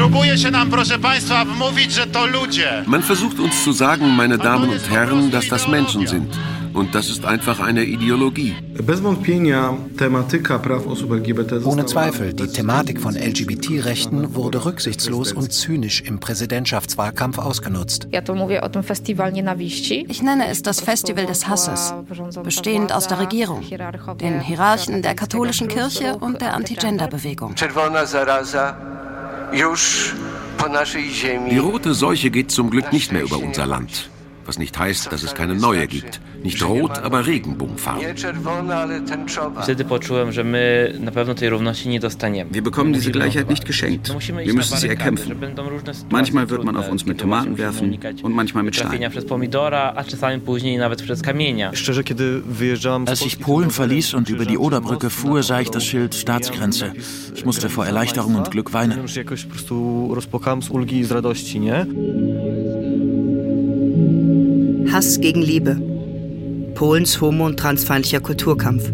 Próbuje się nam, proszę Państwa, wmówić, że to ludzie. Man versucht uns zu sagen, meine Damen und Herren, dass das Menschen sind. Und das ist einfach eine Ideologie. Ohne Zweifel, die Thematik von LGBT-Rechten wurde rücksichtslos und zynisch im Präsidentschaftswahlkampf ausgenutzt. Ich nenne es das Festival des Hasses, bestehend aus der Regierung, den Hierarchen der katholischen Kirche und der Anti-Gender-Bewegung. Die rote Seuche geht zum Glück nicht mehr über unser Land was nicht heißt, dass es keine neue gibt. Nicht rot, aber Regenbogenfarben. Wir bekommen diese Gleichheit nicht geschenkt. Wir müssen sie erkämpfen. Manchmal wird man auf uns mit Tomaten werfen und manchmal mit Steinen. Als ich Polen verließ und über die Oderbrücke fuhr, sah ich das Schild Staatsgrenze. Ich musste vor Erleichterung und Glück weinen. Hass gegen Liebe. Polens homo- und transfeindlicher Kulturkampf.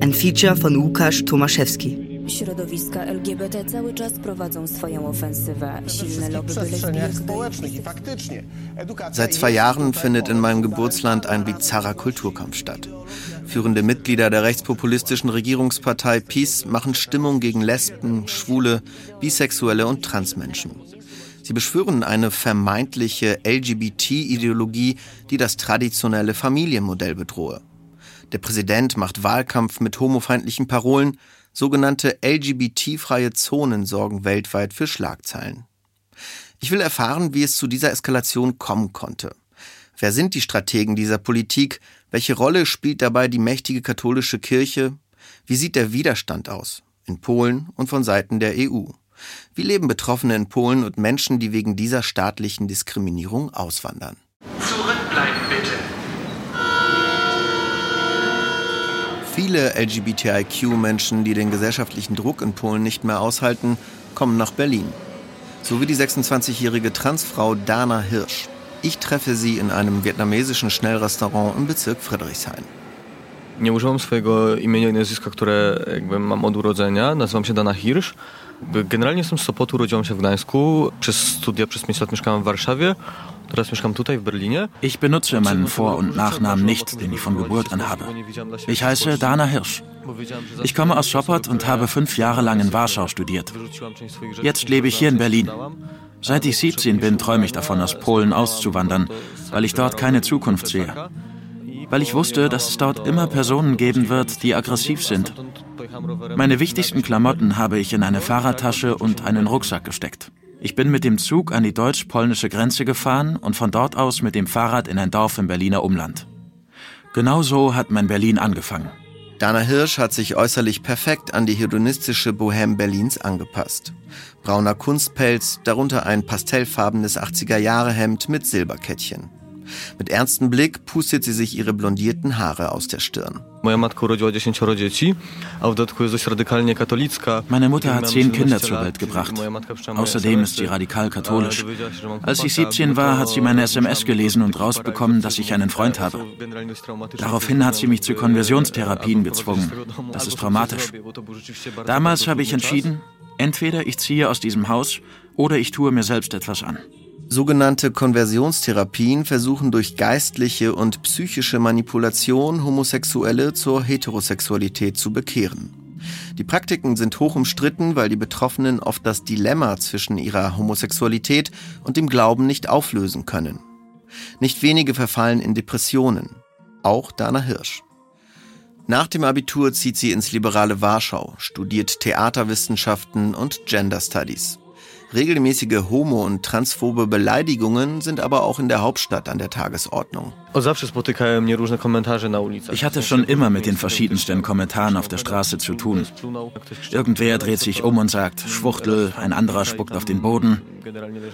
Ein Feature von Łukasz Tomaszewski. Środowiska LGBT cały czas prowadzą swoją ofensywę. Silne lobby Seit zwei Jahren findet in meinem Geburtsland ein bizarrer Kulturkampf statt. Führende Mitglieder der rechtspopulistischen Regierungspartei PiS machen Stimmung gegen Lesben, Schwule, Bisexuelle und Transmenschen. Sie beschwören eine vermeintliche LGBT-Ideologie, die das traditionelle Familienmodell bedrohe. Der Präsident macht Wahlkampf mit homofeindlichen Parolen, sogenannte LGBT-freie Zonen sorgen weltweit für Schlagzeilen. Ich will erfahren, wie es zu dieser Eskalation kommen konnte. Wer sind die Strategen dieser Politik? Welche Rolle spielt dabei die mächtige katholische Kirche? Wie sieht der Widerstand aus? In Polen und von Seiten der EU. Wie leben Betroffene in Polen und Menschen, die wegen dieser staatlichen Diskriminierung auswandern? Zurückbleiben bitte. Viele LGBTIQ-Menschen, die den gesellschaftlichen Druck in Polen nicht mehr aushalten, kommen nach Berlin. So wie die 26-jährige Transfrau Dana Hirsch. Ich treffe sie in einem vietnamesischen Schnellrestaurant im Bezirk Friedrichshain. Nie używam swojego imienia i nazwiska, które jakby mam od urodzenia. Nazywam się Dana Hirsch. Generalnie jestem z Sopotu, urodziłam się w Gdańsku. Przez studia przez 5 lat mieszkałam w Warszawie. Teraz mieszkam tutaj w Berlinie. Ich benutze meinen Vor- und Nachnamen nicht, den ich von Geburt an habe. Ich heiße Dana Hirsch. Ich komme aus Sopot und habe fünf Jahre lang in Warschau studiert. Jetzt lebe ich hier in Berlin. Seit ich 17 bin, träume ich davon, aus Polen auszuwandern, weil ich dort keine Zukunft sehe. Weil ich wusste, dass es dort immer Personen geben wird, die aggressiv sind. Meine wichtigsten Klamotten habe ich in eine Fahrradtasche und einen Rucksack gesteckt. Ich bin mit dem Zug an die deutsch-polnische Grenze gefahren und von dort aus mit dem Fahrrad in ein Dorf im Berliner Umland. Genau so hat mein Berlin angefangen. Dana Hirsch hat sich äußerlich perfekt an die hedonistische Bohème Berlins angepasst. Brauner Kunstpelz, darunter ein pastellfarbenes 80er-Jahre-Hemd mit Silberkettchen. Mit ernstem Blick pustet sie sich ihre blondierten Haare aus der Stirn. Meine Mutter hat zehn Kinder zur Welt gebracht. Außerdem ist sie radikal katholisch. Als ich 17 war, hat sie meine SMS gelesen und rausbekommen, dass ich einen Freund habe. Daraufhin hat sie mich zu Konversionstherapien gezwungen. Das ist traumatisch. Damals habe ich entschieden, entweder ich ziehe aus diesem Haus oder ich tue mir selbst etwas an. Sogenannte Konversionstherapien versuchen durch geistliche und psychische Manipulation Homosexuelle zur Heterosexualität zu bekehren. Die Praktiken sind hoch umstritten, weil die Betroffenen oft das Dilemma zwischen ihrer Homosexualität und dem Glauben nicht auflösen können. Nicht wenige verfallen in Depressionen. Auch Dana Hirsch. Nach dem Abitur zieht sie ins liberale Warschau, studiert Theaterwissenschaften und Gender Studies. Regelmäßige homo- und transphobe Beleidigungen sind aber auch in der Hauptstadt an der Tagesordnung. Ich hatte schon immer mit den verschiedensten Kommentaren auf der Straße zu tun. Irgendwer dreht sich um und sagt, Schwuchtel, ein anderer spuckt auf den Boden.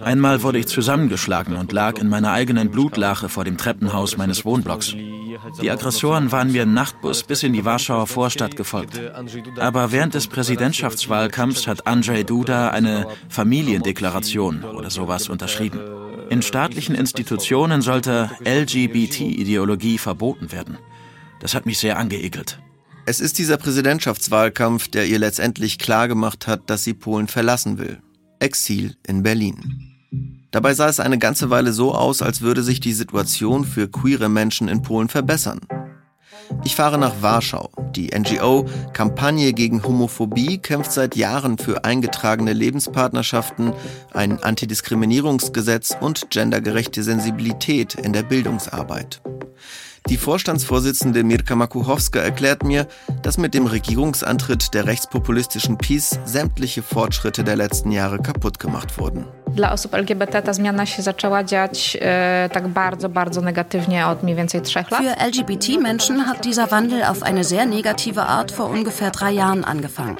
Einmal wurde ich zusammengeschlagen und lag in meiner eigenen Blutlache vor dem Treppenhaus meines Wohnblocks. Die Aggressoren waren mir im Nachtbus bis in die Warschauer Vorstadt gefolgt. Aber während des Präsidentschaftswahlkampfs hat Andrzej Duda eine Familiendeklaration oder sowas unterschrieben. In staatlichen Institutionen sollte LGBT-Ideologie verboten werden. Das hat mich sehr angeekelt. Es ist dieser Präsidentschaftswahlkampf, der ihr letztendlich klargemacht hat, dass sie Polen verlassen will. Exil in Berlin. Dabei sah es eine ganze Weile so aus, als würde sich die Situation für queere Menschen in Polen verbessern. Ich fahre nach Warschau. Die NGO Kampagne gegen Homophobie kämpft seit Jahren für eingetragene Lebenspartnerschaften, ein Antidiskriminierungsgesetz und gendergerechte Sensibilität in der Bildungsarbeit. Die Vorstandsvorsitzende Mirka Makuchowska erklärt mir, dass mit dem Regierungsantritt der rechtspopulistischen PiS sämtliche Fortschritte der letzten Jahre kaputt gemacht wurden. Dla osób LGBT ta zmiana się zaczęła dziać e, tak bardzo, bardzo negatywnie od mniej więcej trzech lat. Für LGBT-Menschen hat dieser Wandel auf eine sehr negative Art vor ungefähr drei Jahren angefangen.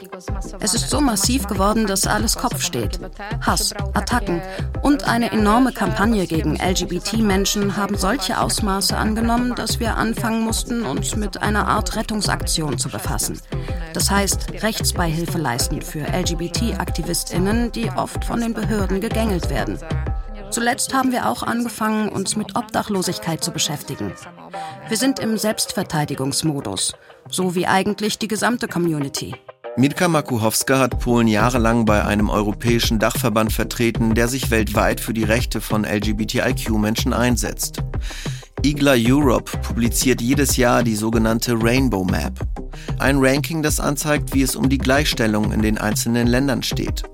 Es ist so massiv geworden, dass alles Kopf steht. Hass, Attacken und eine enorme Kampagne gegen LGBT-Menschen haben solche Ausmaße angenommen, dass wir anfangen mussten, uns mit einer Art Rettungsaktion zu befassen. Das heißt, Rechtsbeihilfe leisten für LGBT-AktivistInnen, die oft von den Behörden gegängelt werden. Zuletzt haben wir auch angefangen, uns mit Obdachlosigkeit zu beschäftigen. Wir sind im Selbstverteidigungsmodus, so wie eigentlich die gesamte Community. Mirka Makuchowska hat Polen jahrelang bei einem europäischen Dachverband vertreten, der sich weltweit für die Rechte von LGBTIQ-Menschen einsetzt. IGLA Europe publiziert jedes Jahr die sogenannte Rainbow Map. Ein Ranking, das anzeigt, wie es um die Gleichstellung in den einzelnen Ländern steht.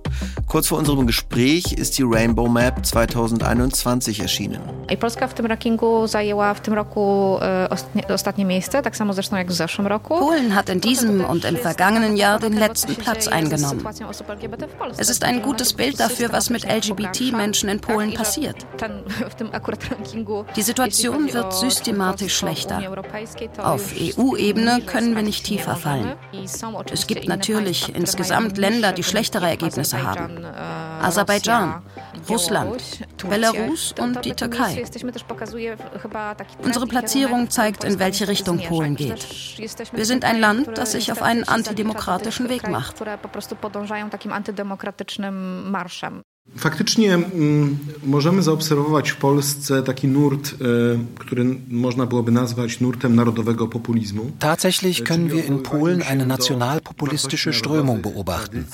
Kurz vor unserem Gespräch ist die Rainbow Map 2021 erschienen. Polska w tym rankingu zajęła w tym roku e, ostatnie miejsce, tak samo zresztą jak w zeszłym roku. Polen hat in diesem und im vergangenen Jahr den letzten Platz eingenommen. Es ist ein gutes Bild dafür, was mit LGBT-Menschen in Polen passiert. Die Situation wird systematisch schlechter. Auf EU-Ebene können wir nicht tiefer fallen. Es gibt natürlich insgesamt Länder, die schlechtere Ergebnisse haben. Aserbaidschan, Russland, Belarus und die Türkei. Unsere Platzierung zeigt, in welche Richtung Polen geht. Wir sind ein Land, das sich auf einen antidemokratischen Weg macht. Faktycznie mm, możemy zaobserwować w Polsce taki nurt, e, który można byłoby nazwać nurtem narodowego populizmu. Tatsächlich können wir in Polen eine nationalpopulistische Strömung beobachten.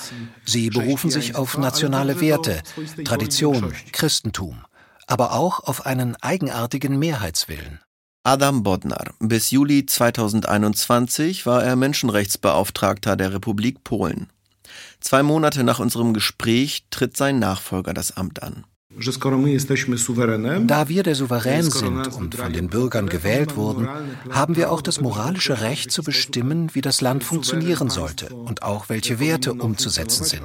Sie berufen sich auf nationale Werte, Tradition, Christentum, aber auch auf einen eigenartigen Mehrheitswillen. Adam Bodnar. Bis Juli 2021 war er Menschenrechtsbeauftragter der Republik Polen. Zwei Monate nach unserem Gespräch tritt sein Nachfolger das Amt an. Da wir der Souverän sind und von den Bürgern gewählt wurden, haben wir auch das moralische Recht zu bestimmen, wie das Land funktionieren sollte und auch welche Werte umzusetzen sind.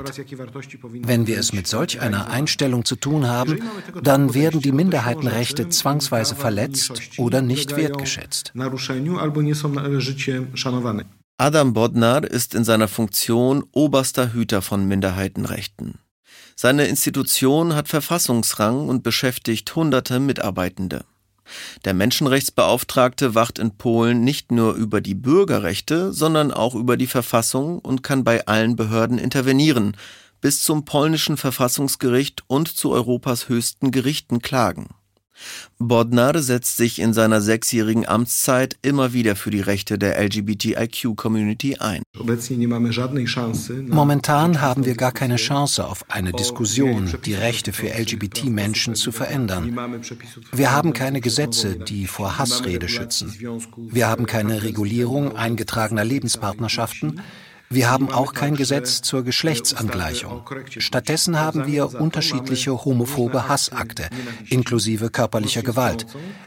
Wenn wir es mit solch einer Einstellung zu tun haben, dann werden die Minderheitenrechte zwangsweise verletzt oder nicht wertgeschätzt. Adam Bodnar ist in seiner Funktion oberster Hüter von Minderheitenrechten. Seine Institution hat Verfassungsrang und beschäftigt hunderte Mitarbeitende. Der Menschenrechtsbeauftragte wacht in Polen nicht nur über die Bürgerrechte, sondern auch über die Verfassung und kann bei allen Behörden intervenieren, bis zum polnischen Verfassungsgericht und zu Europas höchsten Gerichten klagen. Bodnar setzt sich in seiner sechsjährigen Amtszeit immer wieder für die Rechte der LGBTIQ-Community ein. Momentan haben wir gar keine Chance auf eine Diskussion, die Rechte für LGBT-Menschen zu verändern. Wir haben keine Gesetze, die vor Hassrede schützen. Wir haben keine Regulierung eingetragener Lebenspartnerschaften. Wir haben auch kein Gesetz zur Geschlechtsangleichung. Stattdessen haben wir unterschiedliche homophobe Hassakte, inklusive körperlicher Gewalt.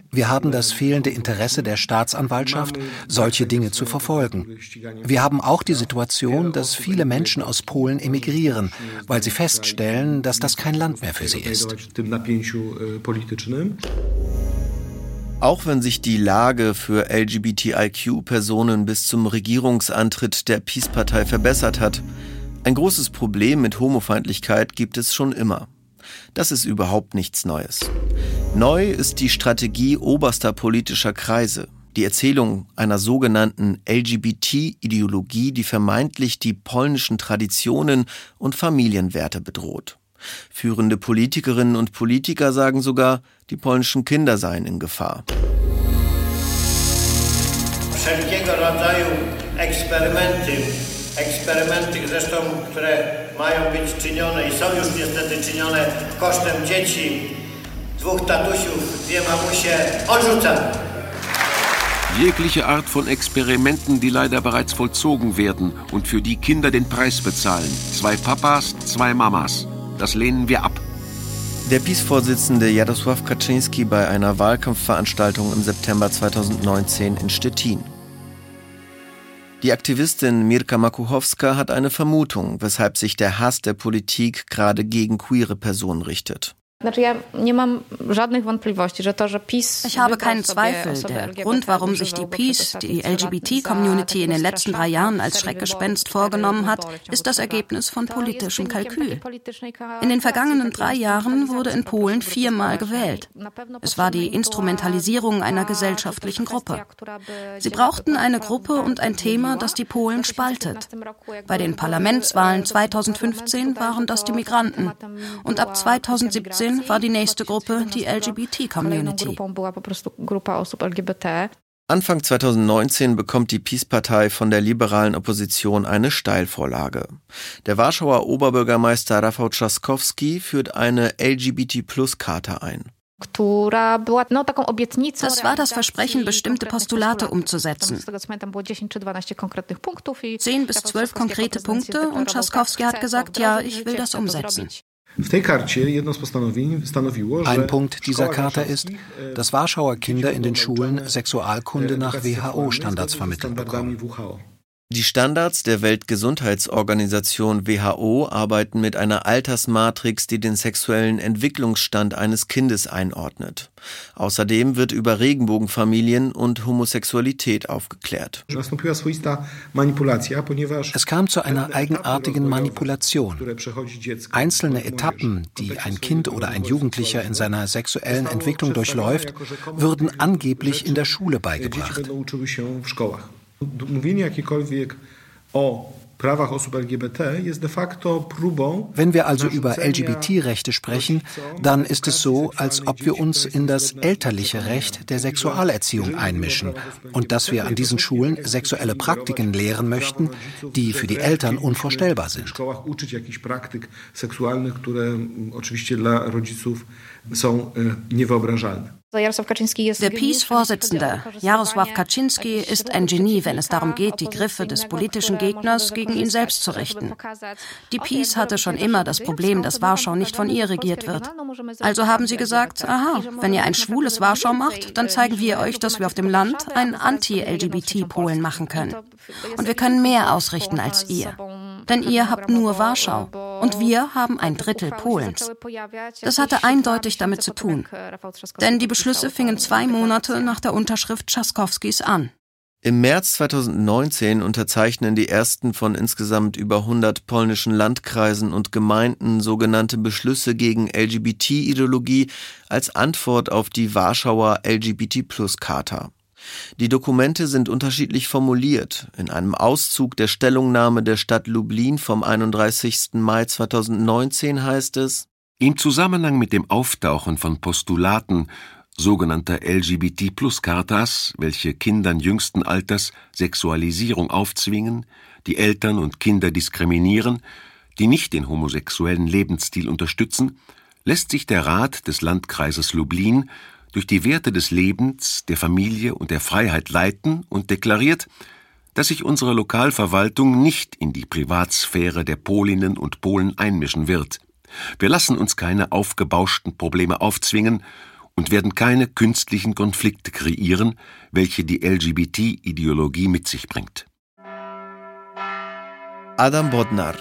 Wir haben das fehlende Interesse der Staatsanwaltschaft, solche Dinge zu verfolgen. Wir haben auch die Situation, dass viele Menschen aus Polen emigrieren, weil sie feststellen, dass das kein Land mehr für sie ist. Auch wenn sich die Lage für LGBTIQ-Personen bis zum Regierungsantritt der Peace-Partei verbessert hat, ein großes Problem mit Homofeindlichkeit gibt es schon immer. Das ist überhaupt nichts Neues. Neu ist die Strategie oberster politischer Kreise, die Erzählung einer sogenannten LGBT-Ideologie, die vermeintlich die polnischen Traditionen und Familienwerte bedroht. Führende Politikerinnen und Politiker sagen sogar, die polnischen Kinder seien in Gefahr. Eksperymenty zresztą, które mają być czynione i są już niestety czynione kosztem dzieci, dwóch tatusiów, dwie mamusie, odrzucam. Jegliche Art von Experimenten, die leider bereits vollzogen werden und für die Kinder den Preis bezahlen. Zwei Papas, zwei Mamas. Das lehnen wir ab. Der PiS-Vorsitzende Jarosław Kaczynski bei einer Wahlkampfveranstaltung im September 2019 in Stettin. Die Aktivistin Mirka Makuchowska hat eine Vermutung, weshalb sich der Hass der Politik gerade gegen queere Personen richtet. Ich habe keinen Zweifel. Der Grund, warum sich die Peace, die LGBT-Community in den letzten drei Jahren als Schreckgespenst vorgenommen hat, ist das Ergebnis von politischem Kalkül. In den vergangenen drei Jahren wurde in Polen viermal gewählt. Es war die Instrumentalisierung einer gesellschaftlichen Gruppe. Sie brauchten eine Gruppe und ein Thema, das die Polen spaltet. Bei den Parlamentswahlen 2015 waren das die Migranten. Und ab 2017 2017 war die nächste Gruppe die LGBT-Community. Anfang 2019 bekommt die Peace-Partei von der liberalen Opposition eine Steilvorlage. Der Warschauer Oberbürgermeister Rafał Trzaskowski führt eine LGBT-Plus-Charta ein. Das war das Versprechen, bestimmte Postulate umzusetzen. Zehn bis zwölf konkrete Punkte und Trzaskowski hat gesagt, ja, ich will das umsetzen. Ein Punkt dieser Charta ist, dass Warschauer Kinder in den Schulen Sexualkunde nach WHO-Standards vermittelt bekommen. Die Standards der Weltgesundheitsorganisation WHO arbeiten mit einer Altersmatrix, die den sexuellen Entwicklungsstand eines Kindes einordnet. Außerdem wird über Regenbogenfamilien und Homosexualität aufgeklärt. Es kam zu einer eigenartigen Manipulation. Einzelne Etappen, die ein Kind oder ein Jugendlicher in seiner sexuellen Entwicklung durchläuft, würden angeblich in der Schule beigebracht. Mówienie jakiekolwiek o. Wenn wir also über LGBT-Rechte sprechen, dann ist es so, als ob wir uns in das elterliche Recht der Sexualerziehung einmischen und dass wir an diesen Schulen sexuelle Praktiken lehren möchten, die für die Eltern unvorstellbar sind. Der PiS-Vorsitzende Jarosław Kaczynski ist ein Genie, wenn es darum geht, die Griffe des politischen Gegners gegen ihn selbst zu richten. Die PiS hatte schon immer das Problem, dass Warschau nicht von ihr regiert wird. Also haben sie gesagt, aha, wenn ihr ein schwules Warschau macht, dann zeigen wir euch, dass wir auf dem Land einen Anti-LGBT-Polen machen können. Und wir können mehr ausrichten als ihr. Denn ihr habt nur Warschau und wir haben ein Drittel Polens. Das hatte eindeutig damit zu tun. Denn die Beschlüsse fingen zwei Monate nach der Unterschrift Tschaskowskis an. Im März 2019 unterzeichnen die ersten von insgesamt über 100 polnischen Landkreisen und Gemeinden sogenannte Beschlüsse gegen LGBT-Ideologie als Antwort auf die Warschauer LGBT-Plus-Charta. Die Dokumente sind unterschiedlich formuliert. In einem Auszug der Stellungnahme der Stadt Lublin vom 31. Mai 2019 heißt es, im Zusammenhang mit dem Auftauchen von Postulaten sogenannter LGBT-Plus-Chartas, welche Kindern jüngsten Alters Sexualisierung aufzwingen, die Eltern und Kinder diskriminieren, die nicht den homosexuellen Lebensstil unterstützen, lässt sich der Rat des Landkreises Lublin durch die Werte des Lebens, der Familie und der Freiheit leiten und deklariert, dass sich unsere Lokalverwaltung nicht in die Privatsphäre der Polinnen und Polen einmischen wird. Wir lassen uns keine aufgebauschten Probleme aufzwingen und werden keine künstlichen Konflikte kreieren, welche die LGBT-Ideologie mit sich bringt. Adam Bodnar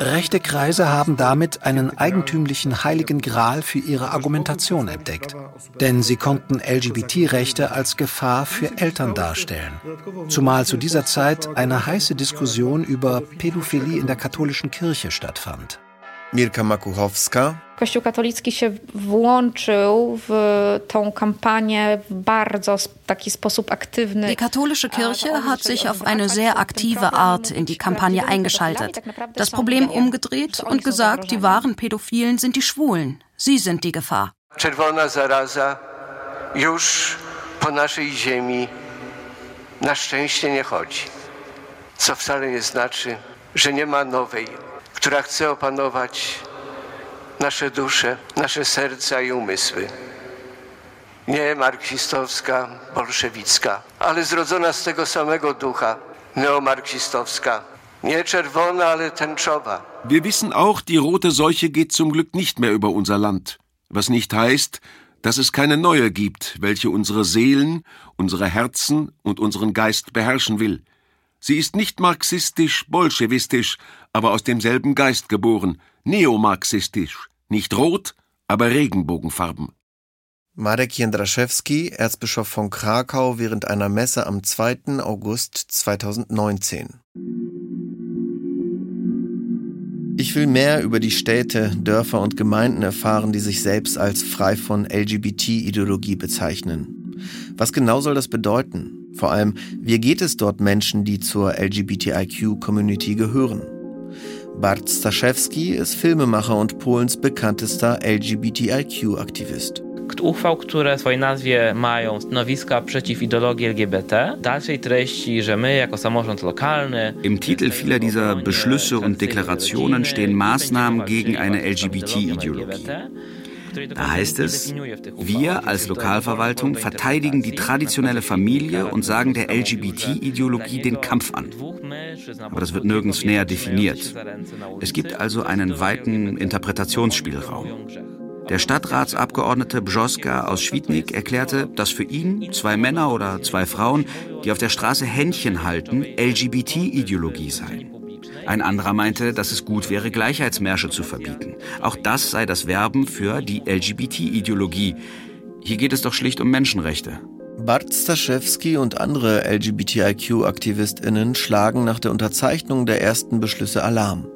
Rechte Kreise haben damit einen eigentümlichen heiligen Gral für ihre Argumentation entdeckt. Denn sie konnten LGBT-Rechte als Gefahr für Eltern darstellen. Zumal zu dieser Zeit eine heiße Diskussion über Pädophilie in der katholischen Kirche stattfand. Mirka Makuchowska. Kościół katolicki się włączył w tą kampanię w bardzo taki sposób aktywny. Die katholische Kirche hat sich auf eine sehr aktive Art in die Kampagne eingeschaltet, das Problem umgedreht und gesagt, die wahren Pädophilen sind die Schwulen. Sie sind die Gefahr. Czerwona zaraza już po naszej ziemi na szczęście nie chodzi. co wcale nie znaczy, że nie ma nowej, która chce opanować nasze dusze, nasze serca i umysły. Nie marksistowska, bolszewicka, ale zrodzona z tego samego ducha, neomarksistowska. Nie czerwona, ale tęczowa. Wir wissen auch, die rote Seuche geht zum Glück nicht mehr über unser Land, was nicht heißt, dass es keine neue gibt, welche unsere Seelen, unsere Herzen und unseren Geist beherrschen will. Sie ist nicht marxistisch, bolschewistisch, aber aus demselben Geist geboren, neomarxistisch, nicht rot, aber Regenbogenfarben. Marek Jędraszewski, Erzbischof von Krakau, während einer Messe am 2. August 2019. Ich will mehr über die Städte, Dörfer und Gemeinden erfahren, die sich selbst als frei von LGBT-Ideologie bezeichnen. Was genau soll das bedeuten? Vor allem, wie geht es dort Menschen, die zur LGBTIQ-Community gehören? Bart Staszewski ist Filmemacher und Polens bekanntester LGBTIQ-Aktivist. uchwał, które w swojej nazwie mają stanowiska przeciw ideologii LGBT. Dalszej treści, że my jako samorząd lokalny. Im Titel vieler dieser Beschlüsse und Deklarationen stehen Maßnahmen gegen eine LGBT-Ideologie. Da heißt es, wir als Lokalverwaltung verteidigen die traditionelle Familie und sagen der LGBT-Ideologie den Kampf an. Aber das wird nirgends näher definiert. Es gibt also einen weiten Interpretationsspielraum. Der Stadtratsabgeordnete Bjoska aus Schwiednik erklärte, dass für ihn zwei Männer oder zwei Frauen, die auf der Straße Händchen halten, LGBT-Ideologie sei. Ein anderer meinte, dass es gut wäre, Gleichheitsmärsche zu verbieten. Auch das sei das Werben für die LGBT-Ideologie. Hier geht es doch schlicht um Menschenrechte. Bart Staszewski und andere LGBTIQ-AktivistInnen schlagen nach der Unterzeichnung der ersten Beschlüsse Alarm.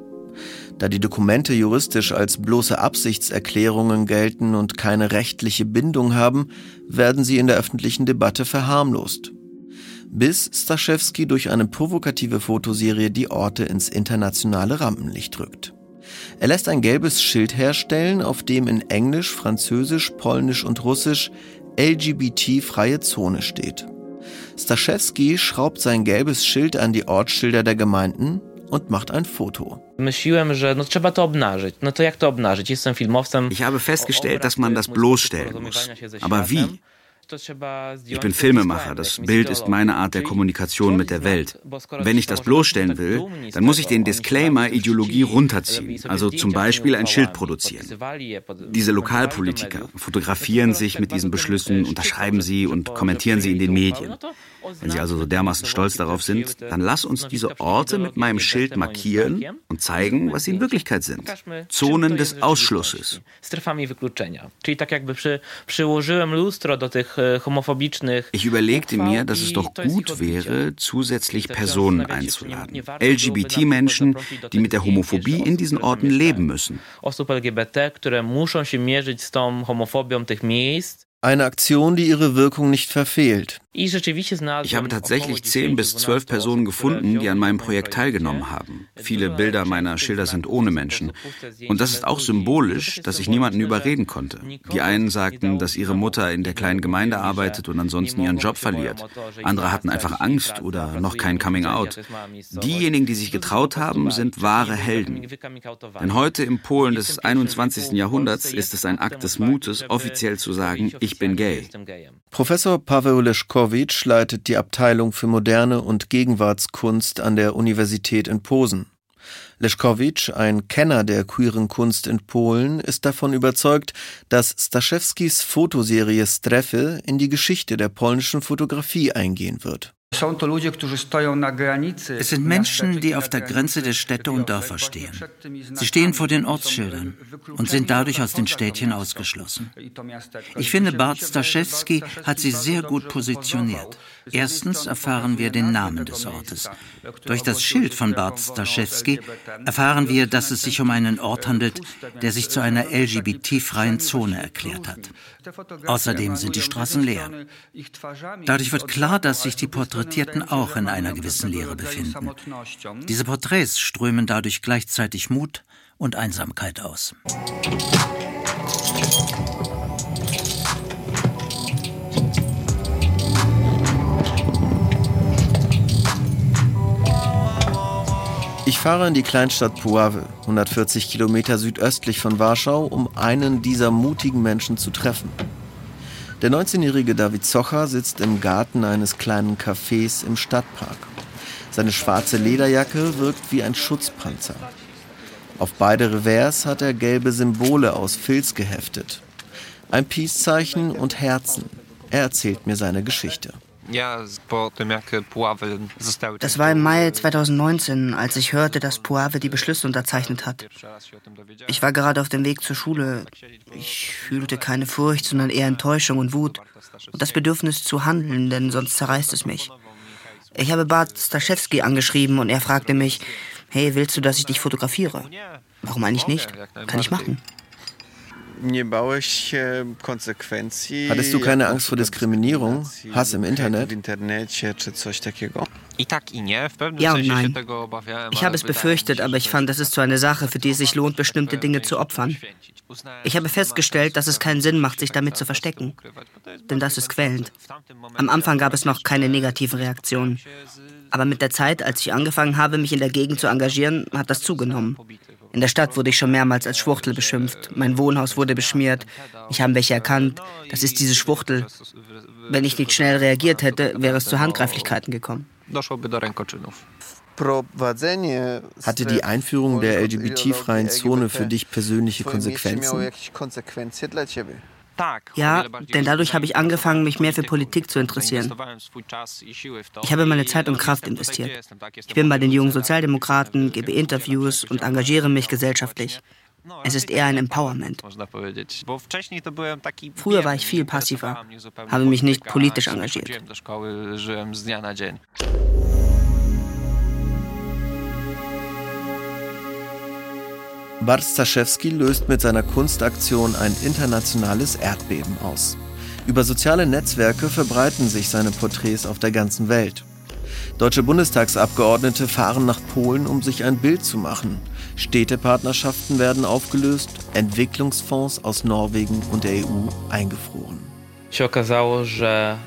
Da die Dokumente juristisch als bloße Absichtserklärungen gelten und keine rechtliche Bindung haben, werden sie in der öffentlichen Debatte verharmlost. Bis Staszewski durch eine provokative Fotoserie die Orte ins internationale Rampenlicht rückt. Er lässt ein gelbes Schild herstellen, auf dem in Englisch, Französisch, Polnisch und Russisch LGBT-freie Zone steht. Staszewski schraubt sein gelbes Schild an die Ortsschilder der Gemeinden und macht ein Foto. Ich habe festgestellt, dass man das bloßstellen muss. Aber wie? Ich bin Filmemacher, das Bild ist meine Art der Kommunikation mit der Welt. Wenn ich das bloßstellen will, dann muss ich den Disclaimer Ideologie runterziehen, also zum Beispiel ein Schild produzieren. Diese Lokalpolitiker fotografieren sich mit diesen Beschlüssen, unterschreiben sie und kommentieren sie in den Medien. Wenn Sie also so dermaßen stolz darauf sind, dann lass uns diese Orte mit meinem Schild markieren und zeigen, was sie in Wirklichkeit sind. Zonen des Ausschlusses. Ich überlegte mir, dass es doch gut wäre, zusätzlich Personen einzuladen. LGBT-Menschen, die mit der Homophobie in diesen Orten leben müssen. Eine Aktion, die ihre Wirkung nicht verfehlt. Ich habe tatsächlich zehn bis zwölf Personen gefunden, die an meinem Projekt teilgenommen haben. Viele Bilder meiner Schilder sind ohne Menschen. Und das ist auch symbolisch, dass ich niemanden überreden konnte. Die einen sagten, dass ihre Mutter in der kleinen Gemeinde arbeitet und ansonsten ihren Job verliert. Andere hatten einfach Angst oder noch kein Coming Out. Diejenigen, die sich getraut haben, sind wahre Helden. Denn heute im Polen des 21. Jahrhunderts ist es ein Akt des Mutes, offiziell zu sagen, ich bin gay. Professor Paweł Leszko Leszkowitsch leitet die Abteilung für moderne und Gegenwartskunst an der Universität in Posen. Leszkowitsch, ein Kenner der queeren Kunst in Polen, ist davon überzeugt, dass Staszewskis Fotoserie Strefy in die Geschichte der polnischen Fotografie eingehen wird. Es sind Menschen, die auf der Grenze der Städte und Dörfer stehen. Sie stehen vor den Ortsschildern und sind dadurch aus den Städtchen ausgeschlossen. Ich finde, Bart Staszewski hat sie sehr gut positioniert. Erstens erfahren wir den Namen des Ortes. Durch das Schild von Bart Staszewski erfahren wir, dass es sich um einen Ort handelt, der sich zu einer LGBT-freien Zone erklärt hat. Außerdem sind die Straßen leer. Dadurch wird klar, dass sich die Porträtierten auch in einer gewissen Leere befinden. Diese Porträts strömen dadurch gleichzeitig Mut und Einsamkeit aus. Fahre in die Kleinstadt Puławy, 140 Kilometer südöstlich von Warschau, um einen dieser mutigen Menschen zu treffen. Der 19-jährige David Zocher sitzt im Garten eines kleinen Cafés im Stadtpark. Seine schwarze Lederjacke wirkt wie ein Schutzpanzer. Auf beide Revers hat er gelbe Symbole aus Filz geheftet. Ein Peace-Zeichen und Herzen. Er erzählt mir seine Geschichte. Das war im Mai 2019, als ich hörte, dass Puave die Beschlüsse unterzeichnet hat. Ich war gerade auf dem Weg zur Schule. Ich fühlte keine Furcht, sondern eher Enttäuschung und Wut und das Bedürfnis zu handeln, denn sonst zerreißt es mich. Ich habe Bart Staszewski angeschrieben und er fragte mich, hey, willst du, dass ich dich fotografiere? Warum eigentlich nicht? Kann ich machen. Hattest du keine Angst vor Diskriminierung, Hass im Internet? Ja und nein. Ich habe es befürchtet, aber ich fand, es ist so eine Sache, für die es sich lohnt, bestimmte Dinge zu opfern. Ich habe festgestellt, dass es keinen Sinn macht, sich damit zu verstecken. Denn das ist quälend. Am Anfang gab es noch keine negativen Reaktionen. Aber mit der Zeit, als ich angefangen habe, mich in der Gegend zu engagieren, hat das zugenommen. In der Stadt wurde ich schon mehrmals als Schwuchtel beschimpft. Mein Wohnhaus wurde beschmiert. Ich habe welche erkannt. Das ist diese Schwuchtel. Wenn ich nicht schnell reagiert hätte, wäre es zu Handgreiflichkeiten gekommen. Hatte die Einführung der LGBT-freien Zone für dich persönliche Konsequenzen? Ja, denn dadurch habe ich angefangen, mich mehr für Politik zu interessieren. Ich habe meine Zeit und Kraft investiert. Ich bin bei den jungen Sozialdemokraten, gebe Interviews und engagiere mich gesellschaftlich. Es ist eher ein Empowerment. Früher war ich viel passiver, habe mich nicht politisch engagiert. Bart Staszewski löst mit seiner Kunstaktion ein internationales Erdbeben aus. Über soziale Netzwerke verbreiten sich seine Porträts auf der ganzen Welt. Deutsche Bundestagsabgeordnete fahren nach Polen, um sich ein Bild zu machen. Städtepartnerschaften werden aufgelöst, Entwicklungsfonds aus Norwegen und der EU eingefroren.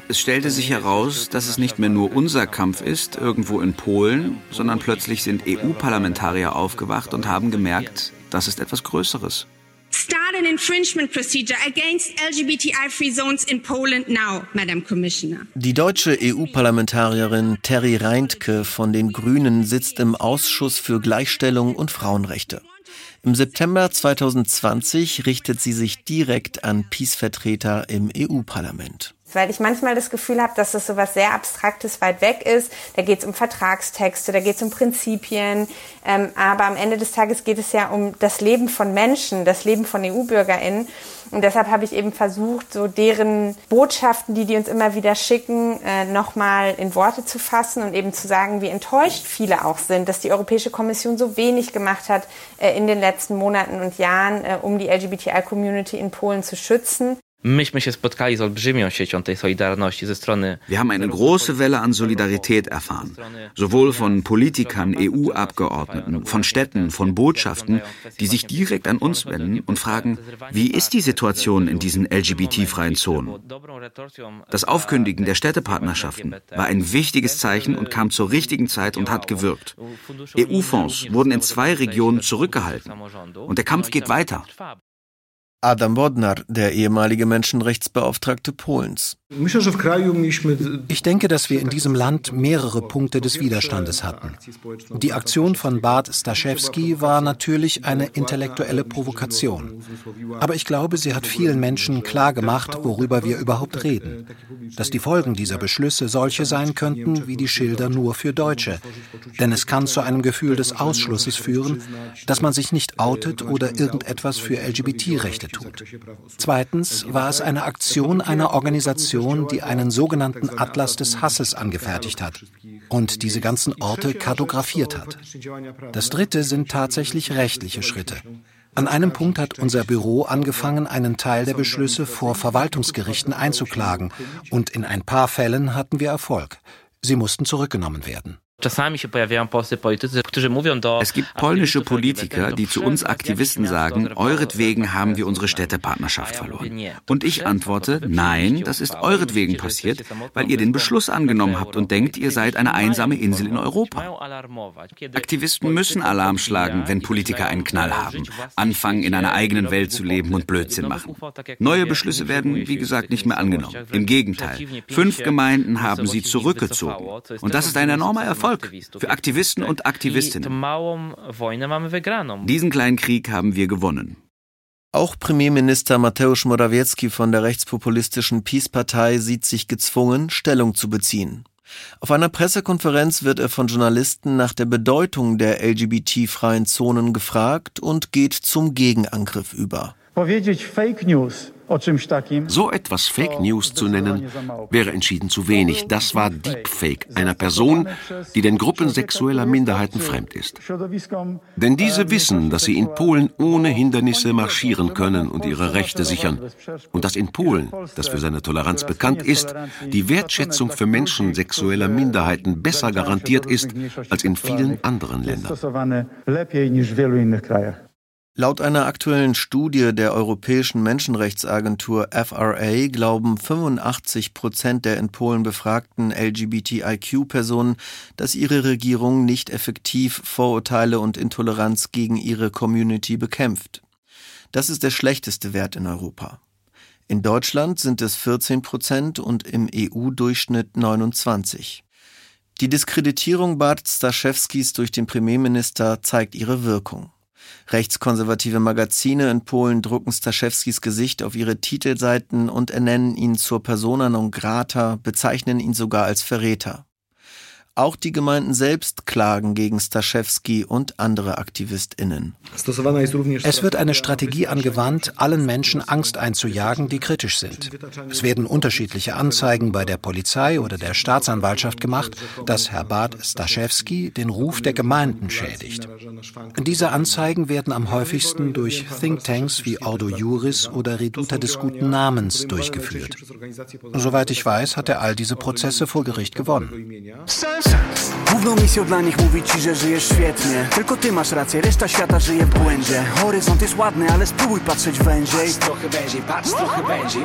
Es stellte sich heraus, dass es nicht mehr nur unser Kampf ist, irgendwo in Polen, sondern plötzlich sind EU-Parlamentarier aufgewacht und haben gemerkt, das ist etwas Größeres. Start an infringement procedure against LGBTI-free zones in Poland now, Madam Commissioner. Die deutsche EU-Parlamentarierin Terry Reintke von den Grünen sitzt im Ausschuss für Gleichstellung und Frauenrechte. Im September 2020 richtet sie sich direkt an Peace-Vertreter im EU-Parlament weil ich manchmal das Gefühl habe, dass es so was sehr Abstraktes weit weg ist. Da geht es um Vertragstexte, da geht es um Prinzipien, ähm, aber am Ende des Tages geht es ja um das Leben von Menschen, das Leben von EU-BürgerInnen. Und deshalb habe ich eben versucht, so deren Botschaften, die die uns immer wieder schicken, äh, nochmal in Worte zu fassen und eben zu sagen, wie enttäuscht viele auch sind, dass die Europäische Kommission so wenig gemacht hat äh, in den letzten Monaten und Jahren, äh, um die LGBTI-Community in Polen zu schützen. Wir haben eine große Welle an Solidarität erfahren, sowohl von Politikern, EU-Abgeordneten, von Städten, von Botschaften, die sich direkt an uns wenden und fragen, wie ist die Situation in diesen LGBT-freien Zonen? Das Aufkündigen der Städtepartnerschaften war ein wichtiges Zeichen und kam zur richtigen Zeit und hat gewirkt. EU-Fonds wurden in zwei Regionen zurückgehalten und der Kampf geht weiter. Adam Bodnar, der ehemalige Menschenrechtsbeauftragte Polens. Ich denke, dass wir in diesem Land mehrere Punkte des Widerstandes hatten. Die Aktion von Bart Staszewski war natürlich eine intellektuelle Provokation. Aber ich glaube, sie hat vielen Menschen klargemacht, worüber wir überhaupt reden. Dass die Folgen dieser Beschlüsse solche sein könnten wie die Schilder nur für Deutsche. Denn es kann zu einem Gefühl des Ausschlusses führen, dass man sich nicht outet oder irgendetwas für LGBT-Rechte tut. Zweitens war es eine Aktion einer Organisation, die einen sogenannten Atlas des Hasses angefertigt hat und diese ganzen Orte kartografiert hat. Das dritte sind tatsächlich rechtliche Schritte. An einem Punkt hat unser Büro angefangen, einen Teil der Beschlüsse vor Verwaltungsgerichten einzuklagen, und in ein paar Fällen hatten wir Erfolg. Sie mussten zurückgenommen werden. Es gibt polnische Politiker, die zu uns Aktivisten sagen, euretwegen haben wir unsere Städtepartnerschaft verloren. Und ich antworte, nein, das ist euretwegen passiert, weil ihr den Beschluss angenommen habt und denkt, ihr seid eine einsame Insel in Europa. Aktivisten müssen Alarm schlagen, wenn Politiker einen Knall haben, anfangen in einer eigenen Welt zu leben und Blödsinn machen. Neue Beschlüsse werden, wie gesagt, nicht mehr angenommen. Im Gegenteil, fünf Gemeinden haben sie zurückgezogen. Und das ist ein enormer Erfolg. Erfolg für Aktivisten und Aktivistinnen. Diesen kleinen Krieg haben wir gewonnen. Auch Premierminister Mateusz Morawiecki von der rechtspopulistischen Peace-Partei sieht sich gezwungen, Stellung zu beziehen. Auf einer Pressekonferenz wird er von Journalisten nach der Bedeutung der LGBT-freien Zonen gefragt und geht zum Gegenangriff über. Fake News so etwas Fake News zu nennen, wäre entschieden zu wenig. Das war Deepfake einer Person, die den Gruppen sexueller Minderheiten fremd ist. Denn diese wissen, dass sie in Polen ohne Hindernisse marschieren können und ihre Rechte sichern. Und dass in Polen, das für seine Toleranz bekannt ist, die Wertschätzung für Menschen sexueller Minderheiten besser garantiert ist als in vielen anderen Ländern. Laut einer aktuellen Studie der Europäischen Menschenrechtsagentur FRA glauben 85 Prozent der in Polen befragten LGBTIQ-Personen, dass ihre Regierung nicht effektiv Vorurteile und Intoleranz gegen ihre Community bekämpft. Das ist der schlechteste Wert in Europa. In Deutschland sind es 14 Prozent und im EU-Durchschnitt 29. Die Diskreditierung Bart Staszewskis durch den Premierminister zeigt ihre Wirkung. Rechtskonservative Magazine in Polen drucken Staszewskis Gesicht auf ihre Titelseiten und ernennen ihn zur persona non grata, bezeichnen ihn sogar als Verräter. Auch die Gemeinden selbst klagen gegen Staszewski und andere AktivistInnen. Es wird eine Strategie angewandt, allen Menschen Angst einzujagen, die kritisch sind. Es werden unterschiedliche Anzeigen bei der Polizei oder der Staatsanwaltschaft gemacht, dass Herr Bad Staszewski den Ruf der Gemeinden schädigt. Diese Anzeigen werden am häufigsten durch Thinktanks wie Ordo Juris oder Reduta des guten Namens durchgeführt. Soweit ich weiß, hat er all diese Prozesse vor Gericht gewonnen. Główną misją dla nich mówić ci, że żyjesz świetnie. Tylko ty masz rację, reszta świata żyje w błędzie. Horyzont jest ładny, ale spróbuj patrzeć węziej Patrz trochę węziej, patrz trochę węziej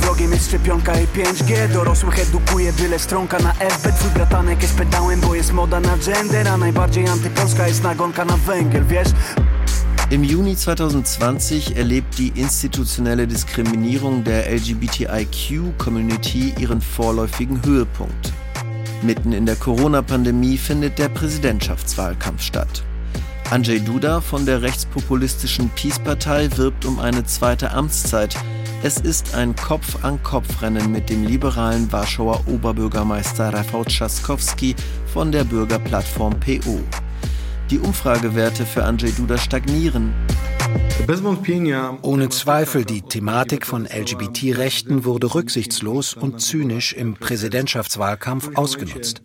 Wrogiem jest szczepionka i 5G Dorosłych edukuje byle stronka na FB Twój bratanek jest pedałem, bo jest moda na gender A najbardziej antypolska jest nagonka na węgiel, wiesz? Im Juni 2020 erlebt die institutionelle Diskriminierung der LGBTIQ-Community ihren vorläufigen Höhepunkt. Mitten in der Corona-Pandemie findet der Präsidentschaftswahlkampf statt. Andrzej Duda von der rechtspopulistischen Peace-Partei wirbt um eine zweite Amtszeit. Es ist ein Kopf-an-Kopf-Rennen mit dem liberalen Warschauer Oberbürgermeister Rafał Trzaskowski von der Bürgerplattform PO. Die Umfragewerte für Andrzej Duda stagnieren. Ohne Zweifel, die Thematik von LGBT-Rechten wurde rücksichtslos und zynisch im Präsidentschaftswahlkampf ausgenutzt.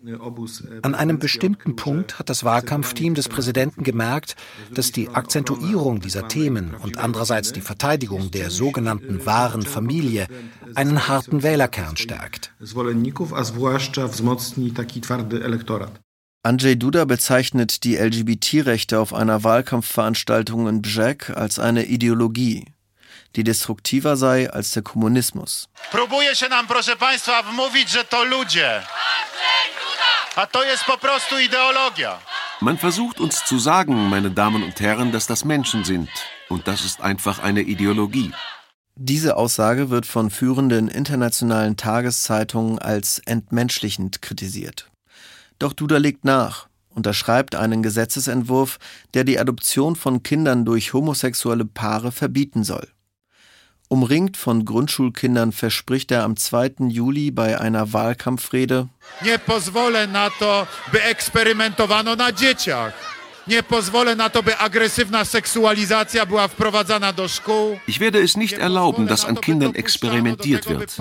An einem bestimmten Punkt hat das Wahlkampfteam des Präsidenten gemerkt, dass die Akzentuierung dieser Themen und andererseits die Verteidigung der sogenannten wahren Familie einen harten Wählerkern stärkt. Andrzej Duda bezeichnet die LGBT-Rechte auf einer Wahlkampfveranstaltung in Brzeg als eine Ideologie, die destruktiver sei als der Kommunismus. Próbuje się nam, proszę Państwa, wmówić, że to ludzie. A to jest po prostu ideologia. Man versucht uns zu sagen, meine Damen und Herren, dass das Menschen sind. Und das ist einfach eine Ideologie. Diese Aussage wird von führenden internationalen Tageszeitungen als entmenschlichend kritisiert. Doch Duda legt nach, unterschreibt einen Gesetzesentwurf, der die Adoption von Kindern durch homosexuelle Paare verbieten soll. Umringt von Grundschulkindern verspricht er am 2. Juli bei einer Wahlkampfrede Nie pozwolę na to, by eksperymentowano na dzieciach. Nie pozwolę na to, by agresywna seksualizacja była wprowadzana do szkół. Ich werde es nicht erlauben, dass an Kindern experimentiert wird.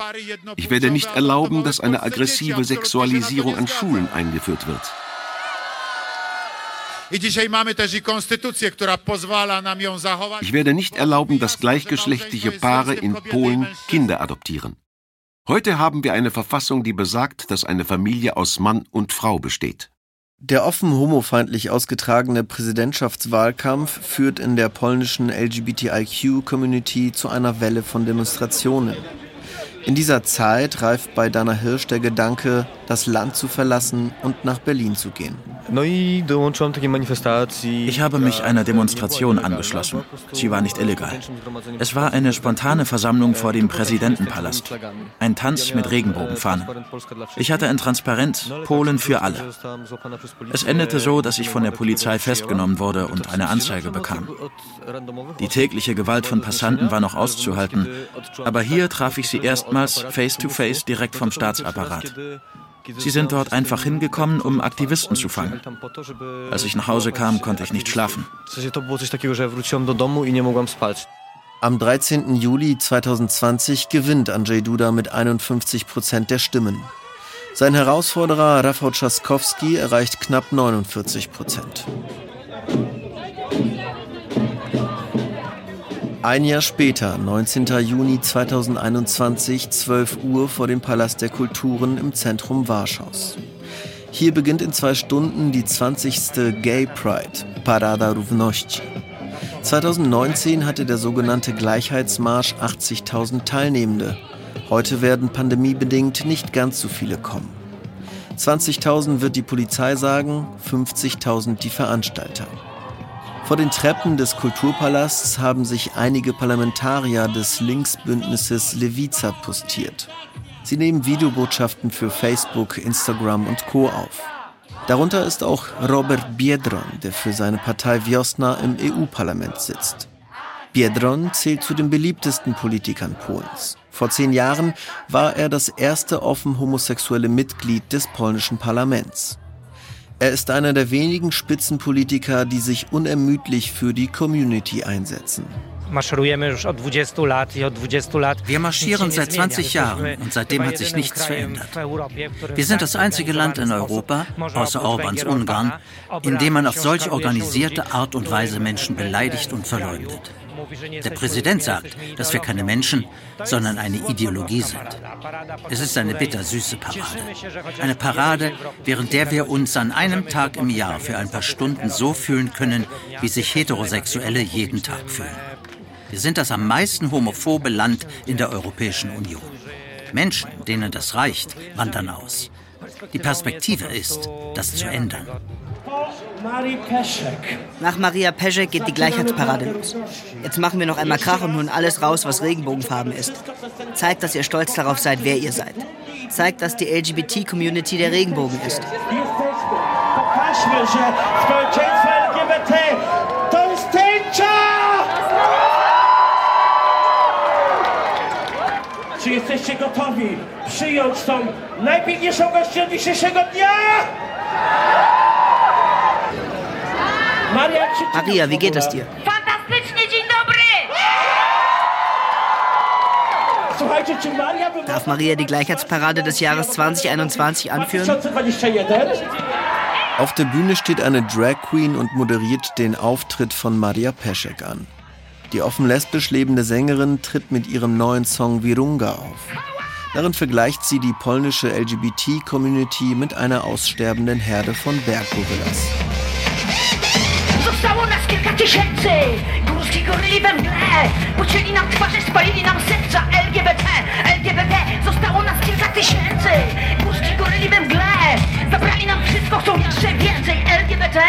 Ich werde nicht erlauben, dass eine aggressive Sexualisierung an Schulen eingeführt wird. Ich werde nicht erlauben, dass gleichgeschlechtliche Paare in Polen Kinder adoptieren. Heute haben wir eine Verfassung, die besagt, dass eine Familie aus Mann und Frau besteht. Der offen homofeindlich ausgetragene Präsidentschaftswahlkampf führt in der polnischen LGBTIQ-Community zu einer Welle von Demonstrationen. In dieser Zeit reift bei Dana Hirsch der Gedanke, das Land zu verlassen und nach Berlin zu gehen. Ich habe mich einer Demonstration angeschlossen. Sie war nicht illegal. Es war eine spontane Versammlung vor dem Präsidentenpalast. Ein Tanz mit Regenbogenfahnen. Ich hatte ein Transparent Polen für alle. Es endete so, dass ich von der Polizei festgenommen wurde und eine Anzeige bekam. Die tägliche Gewalt von Passanten war noch auszuhalten, aber hier traf ich sie erstmals face-to-face -face direkt vom Staatsapparat. Sie sind dort einfach hingekommen, um Aktivisten zu fangen. Als ich nach Hause kam, konnte ich nicht schlafen. Am 13. Juli 2020 gewinnt Andrzej Duda mit 51 Prozent der Stimmen. Sein Herausforderer Rafał Trzaskowski erreicht knapp 49 Prozent. Ein Jahr später, 19. Juni 2021, 12 Uhr vor dem Palast der Kulturen im Zentrum Warschaus. Hier beginnt in zwei Stunden die 20. Gay Pride, Parada Równości. 2019 hatte der sogenannte Gleichheitsmarsch 80.000 Teilnehmende. Heute werden pandemiebedingt nicht ganz so viele kommen. 20.000 wird die Polizei sagen, 50.000 die Veranstalter. Vor den Treppen des Kulturpalasts haben sich einige Parlamentarier des Linksbündnisses Lewica postiert. Sie nehmen Videobotschaften für Facebook, Instagram und Co. auf. Darunter ist auch Robert Biedron, der für seine Partei Wiosna im EU-Parlament sitzt. Biedron zählt zu den beliebtesten Politikern Polens. Vor zehn Jahren war er das erste offen homosexuelle Mitglied des polnischen Parlaments. Er ist einer der wenigen Spitzenpolitiker, die sich unermüdlich für die Community einsetzen. Wir marschieren seit 20 Jahren und seitdem hat sich nichts verändert. Wir sind das einzige Land in Europa, außer Orbans Ungarn, in dem man auf solch organisierte Art und Weise Menschen beleidigt und verleumdet. Der Präsident sagt, dass wir keine Menschen, sondern eine Ideologie sind. Es ist eine bittersüße Parade. Eine Parade, während der wir uns an einem Tag im Jahr für ein paar Stunden so fühlen können, wie sich Heterosexuelle jeden Tag fühlen. Wir sind das am meisten homophobe Land in der Europäischen Union. Menschen, denen das reicht, wandern aus. Die Perspektive ist, das zu ändern. Nach Maria Peschek geht die Gleichheitsparade los. Jetzt machen wir noch einmal Krach und holen alles raus, was Regenbogenfarben ist. Zeigt, dass ihr stolz darauf seid, wer ihr seid. Zeigt, dass die LGBT-Community der Regenbogen ist. Czy jesteście gotowi przyjąć tą najpiękniejszą gościę dzisiejszego dnia? Maria, wie geht es dir? Fantastycznie, dzień dobry! Darf Maria die Gleichheitsparade des Jahres 2021 anführen? Auf der Bühne steht eine Drag Queen und moderiert den Auftritt von Maria Peschek an. Die offen lesbisch lebende Sängerin tritt mit ihrem neuen Song Virunga auf. Darin vergleicht sie die polnische LGBT-Community mit einer aussterbenden Herde von Berggorillas. Zostało nas kilka tysięcy. Górski goryli we mgle. Pocięli nam twarze, spalili nam serca. LGBT, LGBT Zostało nas kilka tysięcy. Górski goryli we mgle. Zabrali nam wszystko, chcą jeszcze więcej. LGBT,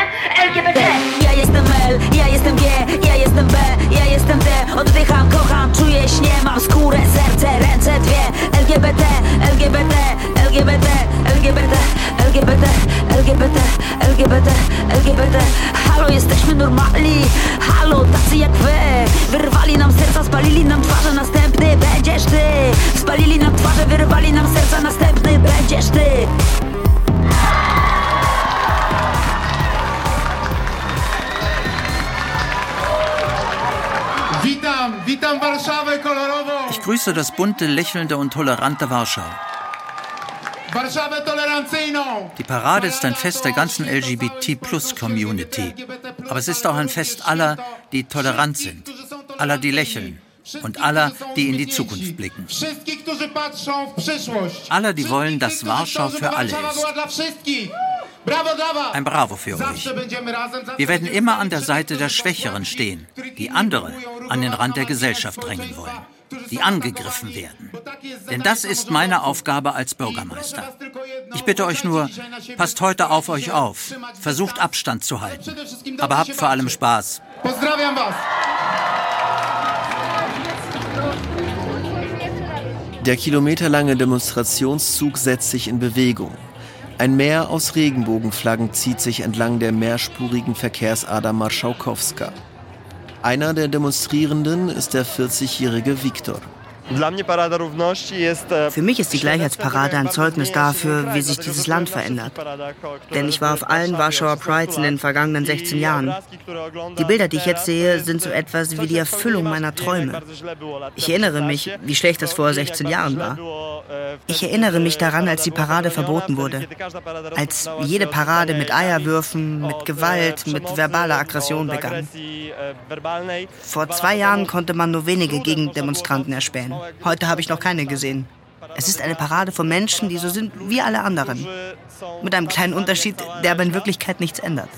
LGBT Ja jestem L, ja jestem G, ja jestem B, ja jestem D. Oddycham, kocham, czuję, śnie, mam skórę, serce, ręce dwie. LGBT, LGBT, LGBT, LGBT, LGBT, LGBT, LGBT, LGBT Halo, jesteśmy normalni, halo, tacy jak wy. Wyrwali nam serca, spalili nam twarze, następny będziesz ty. Spalili nam twarze, wyrwali nam serca, następny będziesz ty. Witam, witam Warszawę kolorową! Ich grüße das bunte, lächelnde und tolerante Warschau. Die Parade ist ein Fest der ganzen LGBT-Plus-Community. Aber es ist auch ein Fest aller, die tolerant sind, aller, die lächeln und aller, die in die Zukunft blicken. Aller, die wollen, dass Warschau für alle ist. Ein Bravo für euch. Wir werden immer an der Seite der Schwächeren stehen, die andere an den Rand der Gesellschaft drängen wollen, die angegriffen werden. Denn das ist meine Aufgabe als Bürgermeister. Ich bitte euch nur, passt heute auf euch auf, versucht Abstand zu halten, aber habt vor allem Spaß. Der kilometerlange Demonstrationszug setzt sich in Bewegung. Ein Meer aus Regenbogenflaggen zieht sich entlang der mehrspurigen Verkehrsader Marschałkowska. Einer der Demonstrierenden ist der 40-jährige Viktor. Für mich ist die Gleichheitsparade ein Zeugnis dafür, wie sich dieses Land verändert. Denn ich war auf allen Warschauer Prides in den vergangenen 16 Jahren. Die Bilder, die ich jetzt sehe, sind so etwas wie die Erfüllung meiner Träume. Ich erinnere mich, wie schlecht das vor 16 Jahren war. Ich erinnere mich daran, als die Parade verboten wurde. Als jede Parade mit Eierwürfen, mit Gewalt, mit verbaler Aggression begann. Vor zwei Jahren konnte man nur wenige Gegendemonstranten erspähen. Heute habe ich noch keine gesehen. Es ist eine Parade von Menschen, die so sind wie alle anderen. Mit einem kleinen Unterschied, der aber in Wirklichkeit nichts ändert.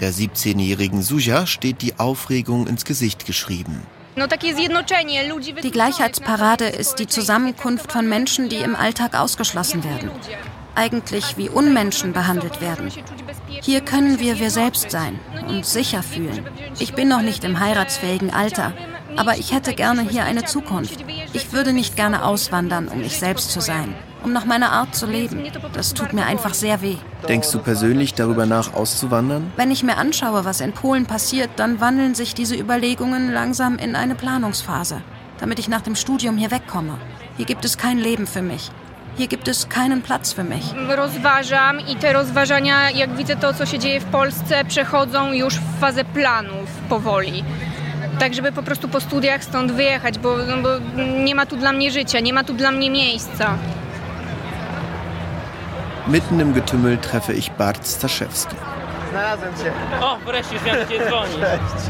Der 17-jährigen Suja steht die Aufregung ins Gesicht geschrieben. Die Gleichheitsparade ist die Zusammenkunft von Menschen, die im Alltag ausgeschlossen werden. Eigentlich wie Unmenschen behandelt werden. Hier können wir wir selbst sein und sicher fühlen. Ich bin noch nicht im heiratsfähigen Alter, aber ich hätte gerne hier eine Zukunft. Ich würde nicht gerne auswandern, um ich selbst zu sein, um nach meiner Art zu leben. Das tut mir einfach sehr weh. Denkst du persönlich darüber nach, auszuwandern? Wenn ich mir anschaue, was in Polen passiert, dann wandeln sich diese Überlegungen langsam in eine Planungsphase, damit ich nach dem Studium hier wegkomme. Hier gibt es kein Leben für mich. Hier gibt es keinen Platz für mich. Rozważam i te rozważania, jak widzę to, co się dzieje w Polsce, przechodzą już w fazę planów powoli. Tak, żeby po prostu po studiach stąd wyjechać, bo, no, bo nie ma tu dla mnie życia, nie ma tu dla mnie miejsca. Mitten im Getümmel treffe ich Bart Staszewski. Znalazłem cię. O, wreszcie do ciebie dzwonić. Cześć.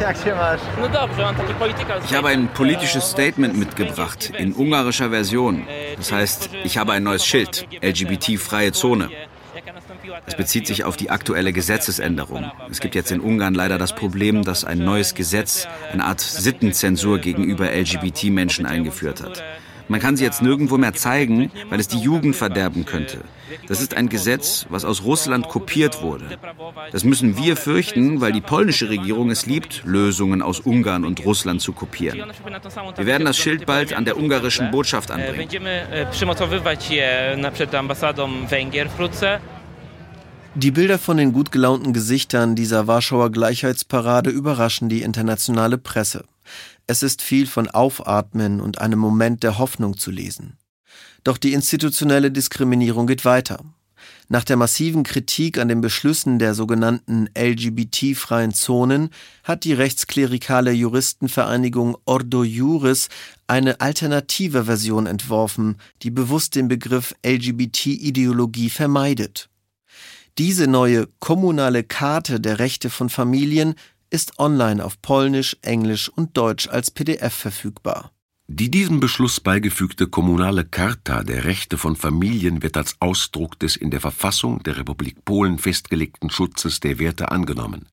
Jak się masz? No dobrze, mam taki Politiker. Ich habe ein politisches Statement mitgebracht, in ungarischer Version. Das heißt, ich habe ein neues Schild, LGBT-freie Zone. Es bezieht sich auf die aktuelle Gesetzesänderung. Es gibt jetzt in Ungarn leider das Problem, dass ein neues Gesetz eine Art Sittenzensur gegenüber LGBT-Menschen eingeführt hat. Man kann sie jetzt nirgendwo mehr zeigen, weil es die Jugend verderben könnte. Das ist ein Gesetz, was aus Russland kopiert wurde. Das müssen wir fürchten, weil die polnische Regierung es liebt, Lösungen aus Ungarn und Russland zu kopieren. Wir werden das Schild bald an der ungarischen Botschaft anbringen. Die Bilder von den gut gelaunten Gesichtern dieser Warschauer Gleichheitsparade überraschen die internationale Presse. Es ist viel von Aufatmen und einem Moment der Hoffnung zu lesen. Doch die institutionelle Diskriminierung geht weiter. Nach der massiven Kritik an den Beschlüssen der sogenannten LGBT-freien Zonen hat die rechtsklerikale Juristenvereinigung Ordo Juris eine alternative Version entworfen, die bewusst den Begriff LGBT-Ideologie vermeidet. Diese neue kommunale Karte der Rechte von Familien ist online auf Polnisch, Englisch und Deutsch als PDF verfügbar. Die diesem Beschluss beigefügte kommunale Charta der Rechte von Familien wird als Ausdruck des in der Verfassung der Republik Polen festgelegten Schutzes der Werte angenommen,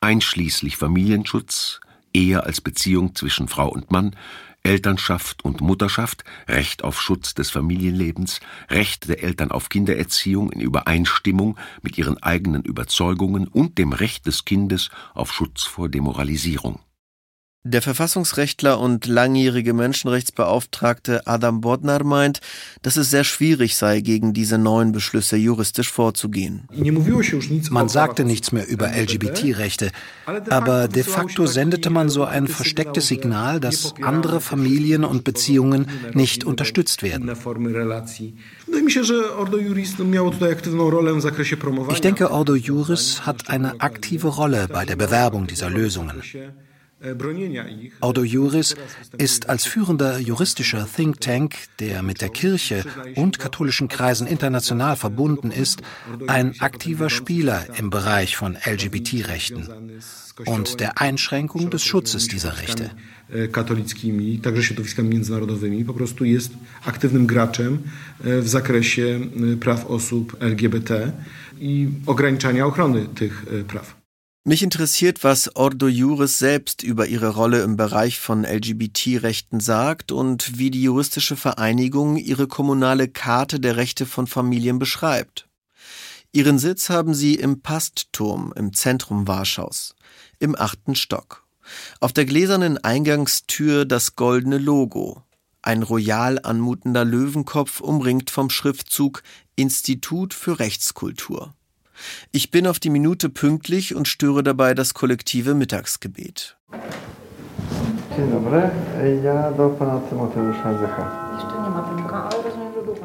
einschließlich Familienschutz, Ehe als Beziehung zwischen Frau und Mann, Elternschaft und Mutterschaft, Recht auf Schutz des Familienlebens, Recht der Eltern auf Kindererziehung in Übereinstimmung mit ihren eigenen Überzeugungen und dem Recht des Kindes auf Schutz vor Demoralisierung. Der Verfassungsrechtler und langjährige Menschenrechtsbeauftragte Adam Bodnar meint, dass es sehr schwierig sei, gegen diese neuen Beschlüsse juristisch vorzugehen. Man sagte nichts mehr über LGBT-Rechte, aber de facto sendete man so ein verstecktes Signal, dass andere Familien und Beziehungen nicht unterstützt werden. Ich denke, Ordo Juris hat eine aktive Rolle bei der Bewerbung dieser Lösungen. Ordo Juris ist als führender juristischer Think Tank, der mit der Kirche und katholischen Kreisen international verbunden ist, ein aktiver Spieler im Bereich von LGBT-Rechten und der Einschränkung des Schutzes dieser Rechte. katolickimi, także środowiskami międzynarodowymi, po prostu jest aktywnym graczem w zakresie praw osób LGBT i ograniczania ochrony tych praw. Mich interessiert, was Ordo Juris selbst über ihre Rolle im Bereich von LGBT-Rechten sagt und wie die juristische Vereinigung ihre kommunale Karte der Rechte von Familien beschreibt. Ihren Sitz haben sie im Pastturm im Zentrum Warschaus, im achten Stock. Auf der gläsernen Eingangstür das goldene Logo, ein royal anmutender Löwenkopf umringt vom Schriftzug Institut für Rechtskultur. Ich bin auf die Minute pünktlich und störe dabei das kollektive Mittagsgebet.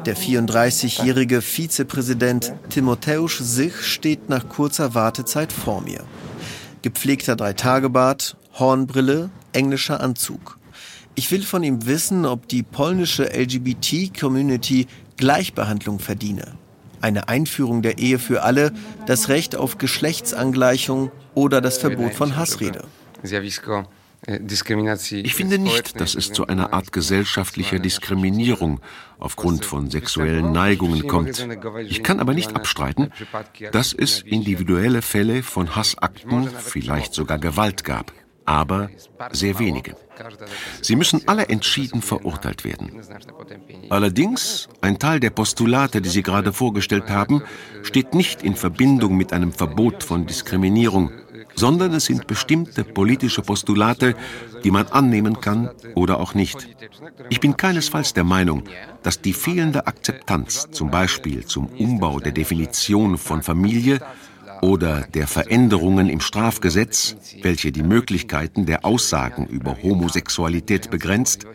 Der 34-jährige Vizepräsident Timotheusz Sich steht nach kurzer Wartezeit vor mir. Gepflegter Dreitagebart, Hornbrille, englischer Anzug. Ich will von ihm wissen, ob die polnische LGBT-Community Gleichbehandlung verdiene eine Einführung der Ehe für alle, das Recht auf Geschlechtsangleichung oder das Verbot von Hassrede. Ich finde nicht, dass es zu einer Art gesellschaftlicher Diskriminierung aufgrund von sexuellen Neigungen kommt. Ich kann aber nicht abstreiten, dass es individuelle Fälle von Hassakten, vielleicht sogar Gewalt gab aber sehr wenige. Sie müssen alle entschieden verurteilt werden. Allerdings, ein Teil der Postulate, die Sie gerade vorgestellt haben, steht nicht in Verbindung mit einem Verbot von Diskriminierung, sondern es sind bestimmte politische Postulate, die man annehmen kann oder auch nicht. Ich bin keinesfalls der Meinung, dass die fehlende Akzeptanz zum Beispiel zum Umbau der Definition von Familie oder der Veränderungen im Strafgesetz, welche die Möglichkeiten der Aussagen über Homosexualität begrenzt,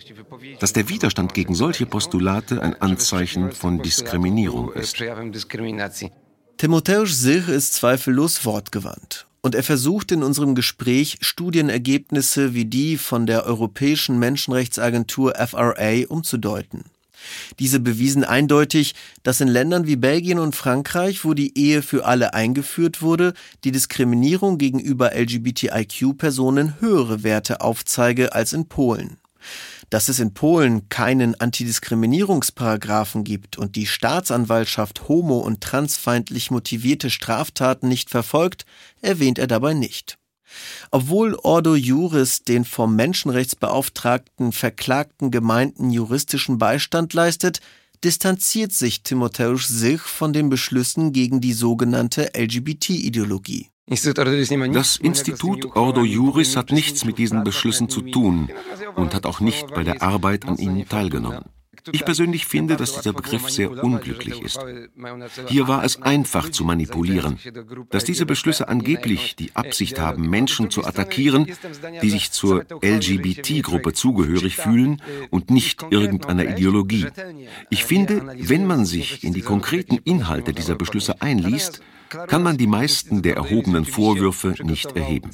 dass der Widerstand gegen solche Postulate ein Anzeichen von Diskriminierung ist. Timotheusz Sich ist zweifellos wortgewandt. Und er versucht in unserem Gespräch Studienergebnisse wie die von der Europäischen Menschenrechtsagentur FRA umzudeuten. Diese bewiesen eindeutig, dass in Ländern wie Belgien und Frankreich, wo die Ehe für alle eingeführt wurde, die Diskriminierung gegenüber LGBTIQ-Personen höhere Werte aufzeige als in Polen. Dass es in Polen keinen Antidiskriminierungsparagraphen gibt und die Staatsanwaltschaft homo- und transfeindlich motivierte Straftaten nicht verfolgt, erwähnt er dabei nicht. Obwohl Ordo Juris den vom Menschenrechtsbeauftragten verklagten Gemeinden juristischen Beistand leistet, distanziert sich Timotheusz Sich von den Beschlüssen gegen die sogenannte LGBT-Ideologie. Das Institut Ordo Juris hat nichts mit diesen Beschlüssen zu tun und hat auch nicht bei der Arbeit an ihnen teilgenommen. Ich persönlich finde, dass dieser Begriff sehr unglücklich ist. Hier war es einfach zu manipulieren. Dass diese Beschlüsse angeblich die Absicht haben, Menschen zu attackieren, die sich zur LGBT-Gruppe zugehörig fühlen und nicht irgendeiner Ideologie. Ich finde, wenn man sich in die konkreten Inhalte dieser Beschlüsse einliest, kann man die meisten der erhobenen Vorwürfe nicht erheben.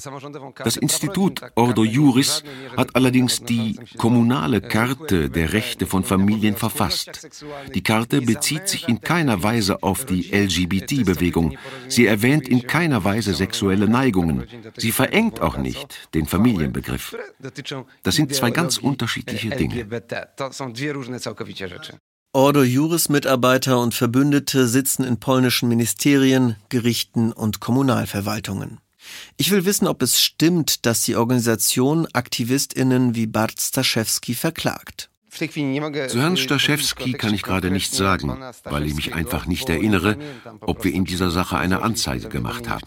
Das Institut Ordo Juris hat allerdings die kommunale Karte der Rechte von Familien verfasst. Die Karte bezieht sich in keiner Weise auf die LGBT-Bewegung. Sie erwähnt in keiner Weise sexuelle Neigungen. Sie verengt auch nicht den Familienbegriff. Das sind zwei ganz unterschiedliche Dinge. Ordo Juris-Mitarbeiter und Verbündete sitzen in polnischen Ministerien, Gerichten und Kommunalverwaltungen. Ich will wissen, ob es stimmt, dass die Organisation AktivistInnen wie Bart Staszewski verklagt. Zu Herrn Staszewski kann ich gerade nichts sagen, weil ich mich einfach nicht erinnere, ob wir in dieser Sache eine Anzeige gemacht haben.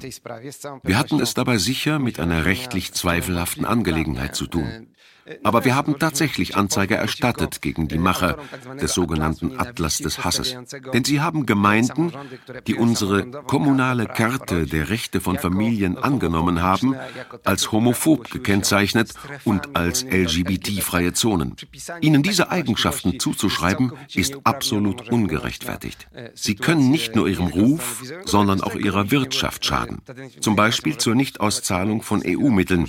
Wir hatten es dabei sicher mit einer rechtlich zweifelhaften Angelegenheit zu tun. Aber wir haben tatsächlich Anzeige erstattet gegen die Macher des sogenannten Atlas des Hasses. Denn sie haben Gemeinden, die unsere kommunale Karte der Rechte von Familien angenommen haben, als homophob gekennzeichnet und als LGBT-freie Zonen. Ihnen diese Eigenschaften zuzuschreiben, ist absolut ungerechtfertigt. Sie können nicht nur ihrem Ruf, sondern auch ihrer Wirtschaft schaden. Zum Beispiel zur Nichtauszahlung von EU-Mitteln.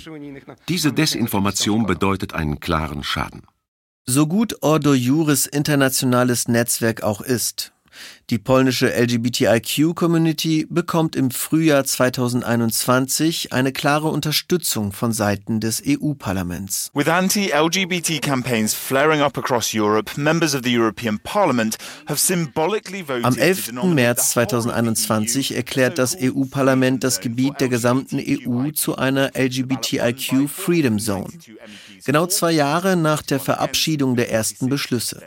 Diese Desinformation bedeutet einen klaren Schaden. So gut Ordo Juris internationales Netzwerk auch ist, die polnische LGBTIQ-Community bekommt im Frühjahr 2021 eine klare Unterstützung von Seiten des EU-Parlaments. With anti-LGBT campaigns flaring up across Europe, members of the European Parliament have symbolically voted Am 11. März 2021 erklärt das EU-Parlament das Gebiet der gesamten EU zu einer LGBTIQ Freedom Zone. Genau zwei Jahre nach der Verabschiedung der ersten Beschlüsse.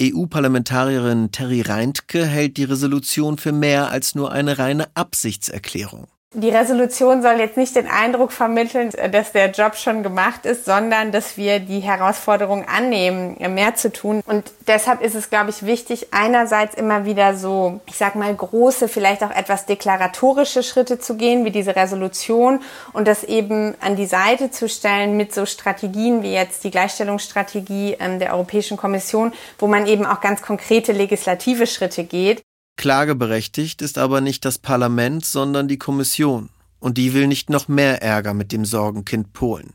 EU-Parlamentarierin Terry Reintke hält die Resolution für mehr als nur eine reine Absichtserklärung. Die Resolution soll jetzt nicht den Eindruck vermitteln, dass der Job schon gemacht ist, sondern dass wir die Herausforderung annehmen, mehr zu tun. Und deshalb ist es, glaube ich, wichtig, einerseits immer wieder so, ich sag mal, große, vielleicht auch etwas deklaratorische Schritte zu gehen, wie diese Resolution, und das eben an die Seite zu stellen mit so Strategien wie jetzt die Gleichstellungsstrategie ähm, der Europäischen Kommission, wo man eben auch ganz konkrete legislative Schritte geht. Klageberechtigt ist aber nicht das Parlament, sondern die Kommission. Und die will nicht noch mehr Ärger mit dem Sorgenkind Polen.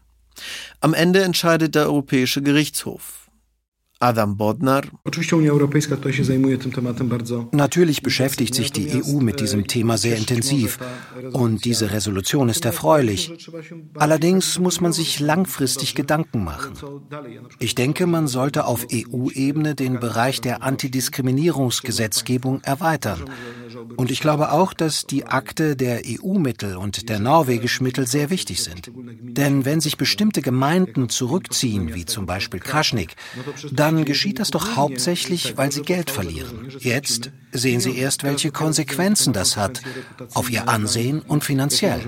Am Ende entscheidet der Europäische Gerichtshof. Adam Bodnar. Natürlich beschäftigt sich die EU mit diesem Thema sehr intensiv und diese Resolution ist erfreulich. Allerdings muss man sich langfristig Gedanken machen. Ich denke, man sollte auf EU-Ebene den Bereich der Antidiskriminierungsgesetzgebung erweitern. Und ich glaube auch, dass die Akte der EU-Mittel und der norwegischen Mittel sehr wichtig sind. Denn wenn sich bestimmte Gemeinden zurückziehen, wie zum Beispiel Kraschnik, dann geschieht das doch hauptsächlich, weil sie Geld verlieren. Jetzt sehen sie erst, welche Konsequenzen das hat auf ihr Ansehen und finanziell.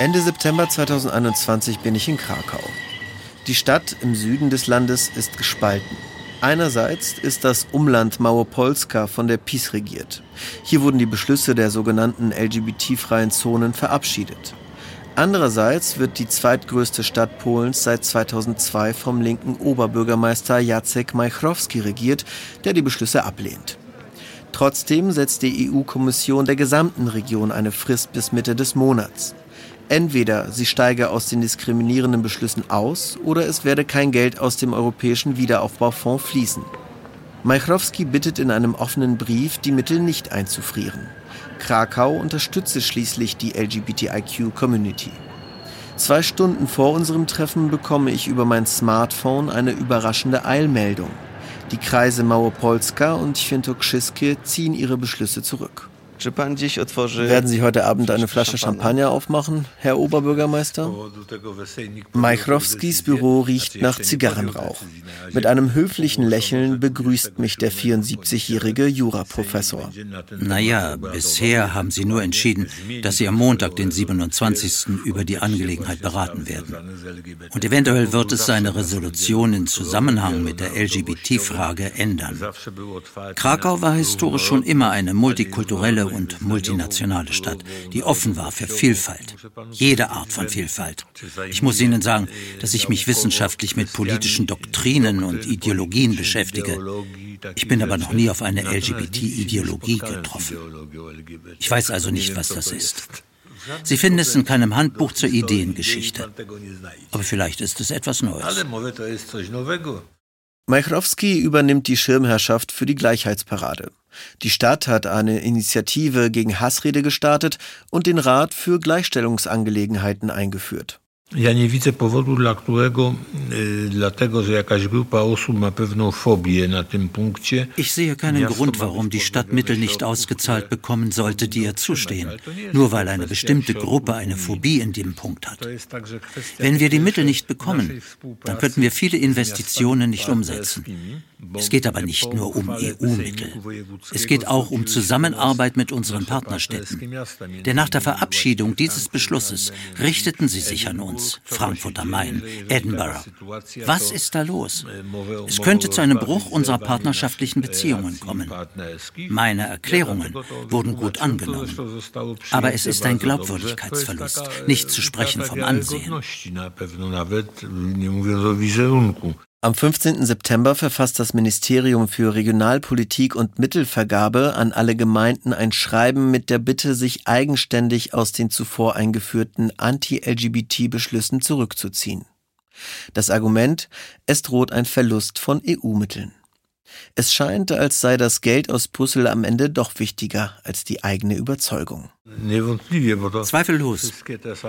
Ende September 2021 bin ich in Krakau. Die Stadt im Süden des Landes ist gespalten. Einerseits ist das Umland Małopolska von der PiS regiert. Hier wurden die Beschlüsse der sogenannten LGBT-freien Zonen verabschiedet. Andererseits wird die zweitgrößte Stadt Polens seit 2002 vom linken Oberbürgermeister Jacek Majchrowski regiert, der die Beschlüsse ablehnt. Trotzdem setzt die EU-Kommission der gesamten Region eine Frist bis Mitte des Monats. Entweder sie steige aus den diskriminierenden Beschlüssen aus oder es werde kein Geld aus dem Europäischen Wiederaufbaufonds fließen. Majchrowski bittet in einem offenen Brief, die Mittel nicht einzufrieren. Krakau unterstütze schließlich die LGBTIQ-Community. Zwei Stunden vor unserem Treffen bekomme ich über mein Smartphone eine überraschende Eilmeldung. Die Kreise Małopolska und Świętokrzyskie ziehen ihre Beschlüsse zurück. Werden Sie heute Abend eine Flasche Champagner aufmachen, Herr Oberbürgermeister? Majchrowskis Büro riecht nach Zigarrenrauch. Mit einem höflichen Lächeln begrüßt mich der 74-jährige Juraprofessor. Naja, bisher haben Sie nur entschieden, dass Sie am Montag, den 27. über die Angelegenheit beraten werden. Und eventuell wird es seine Resolution in Zusammenhang mit der LGBT-Frage ändern. Krakau war historisch schon immer eine multikulturelle und multinationale Stadt, die offen war für Vielfalt, jede Art von Vielfalt. Ich muss Ihnen sagen, dass ich mich wissenschaftlich mit politischen Doktrinen und Ideologien beschäftige. Ich bin aber noch nie auf eine LGBT-Ideologie getroffen. Ich weiß also nicht, was das ist. Sie finden es in keinem Handbuch zur Ideengeschichte. Aber vielleicht ist es etwas Neues. Majchrowski übernimmt die Schirmherrschaft für die Gleichheitsparade. Die Stadt hat eine Initiative gegen Hassrede gestartet und den Rat für Gleichstellungsangelegenheiten eingeführt. Ja nie widzę powodu, dla którego, dlatego, że jakaś grupa osób ma pewną fobię na tym punkcie. Ich sehe keinen Grund, warum die Stadt Mittel nicht ausgezahlt bekommen sollte, die ihr zustehen, nur weil eine bestimmte Gruppe eine Phobie in dem Punkt hat. Wenn wir die Mittel nicht bekommen, dann könnten wir viele Investitionen nicht umsetzen. Es geht aber nicht nur um EU-Mittel. Es geht auch um Zusammenarbeit mit unseren Partnerstädten. Denn nach der Verabschiedung dieses Beschlusses richteten sie sich an uns, Frankfurt am Main, Edinburgh. Was ist da los? Es könnte zu einem Bruch unserer partnerschaftlichen Beziehungen kommen. Meine Erklärungen wurden gut angenommen. Aber es ist ein Glaubwürdigkeitsverlust, nicht zu sprechen vom Ansehen. Am 15. September verfasst das Ministerium für Regionalpolitik und Mittelvergabe an alle Gemeinden ein Schreiben mit der Bitte, sich eigenständig aus den zuvor eingeführten Anti-LGBT-Beschlüssen zurückzuziehen. Das Argument, es droht ein Verlust von EU-Mitteln. Es scheint, als sei das Geld aus Brüssel am Ende doch wichtiger als die eigene Überzeugung. Zweifellos.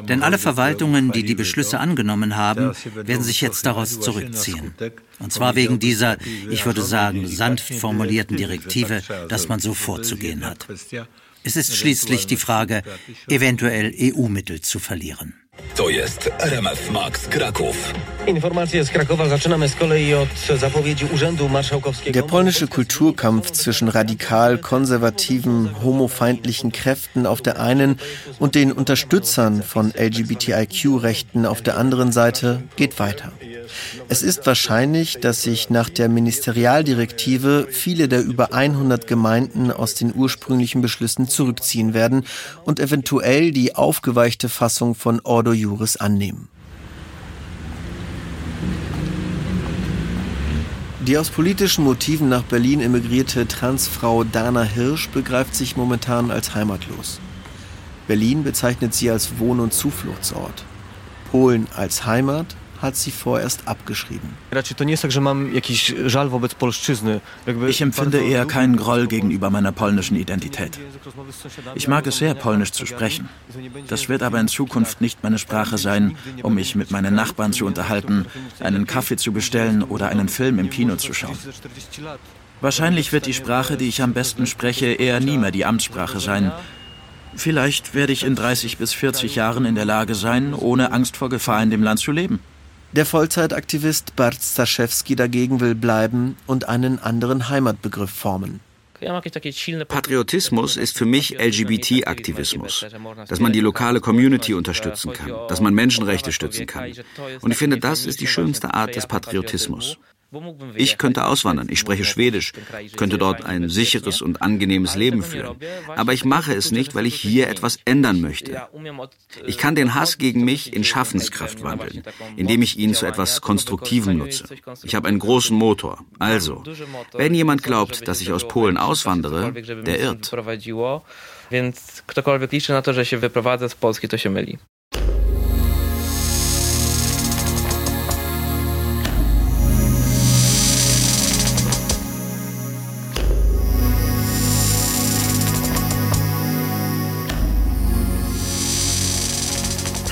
Denn alle Verwaltungen, die die Beschlüsse angenommen haben, werden sich jetzt daraus zurückziehen. Und zwar wegen dieser, ich würde sagen, sanft formulierten Direktive, dass man so vorzugehen hat. Es ist schließlich die Frage, eventuell EU-Mittel zu verlieren. To jest RMF Max Kraków. Informacje z Krakowa zaczynamy z kolei od zapowiedzi Urzędu Marszałkowskiego. Der polnische Kulturkampf zwischen radikal konservativen, homofeindlichen Kräften auf der einen und den Unterstützern von LGBTIQ-Rechten auf der anderen Seite geht weiter. Es ist wahrscheinlich, dass sich nach der Ministerialdirektive viele der über 100 Gemeinden aus den ursprünglichen Beschlüssen zurückziehen werden und eventuell die aufgeweichte Fassung von Ordo Juris annehmen. Die aus politischen Motiven nach Berlin emigrierte Transfrau Dana Hirsch begreift sich momentan als heimatlos. Berlin bezeichnet sie als Wohn- und Zufluchtsort. Polen als Heimat hat sie vorerst abgeschrieben. Ich empfinde eher keinen Groll gegenüber meiner polnischen Identität. Ich mag es sehr, polnisch zu sprechen. Das wird aber in Zukunft nicht meine Sprache sein, um mich mit meinen Nachbarn zu unterhalten, einen Kaffee zu bestellen oder einen Film im Kino zu schauen. Wahrscheinlich wird die Sprache, die ich am besten spreche, eher nie mehr die Amtssprache sein. Vielleicht werde ich in 30 bis 40 Jahren in der Lage sein, ohne Angst vor Gefahr in dem Land zu leben. Der Vollzeitaktivist Bart Staszewski dagegen will bleiben und einen anderen Heimatbegriff formen. Patriotismus ist für mich LGBT-Aktivismus, dass man die lokale Community unterstützen kann, dass man Menschenrechte stützen kann. Und ich finde, das ist die schönste Art des Patriotismus. Ich könnte auswandern, ich spreche Schwedisch, könnte dort ein sicheres und angenehmes Leben führen. Aber ich mache es nicht, weil ich hier etwas ändern möchte. Ich kann den Hass gegen mich in Schaffenskraft wandeln, indem ich ihn zu etwas Konstruktivem nutze. Ich habe einen großen Motor. Also, wenn jemand glaubt, dass ich aus Polen auswandere, der irrt. Więc ktokolwiek liczy na to, że się wyprowadzę z Polski, to się myli.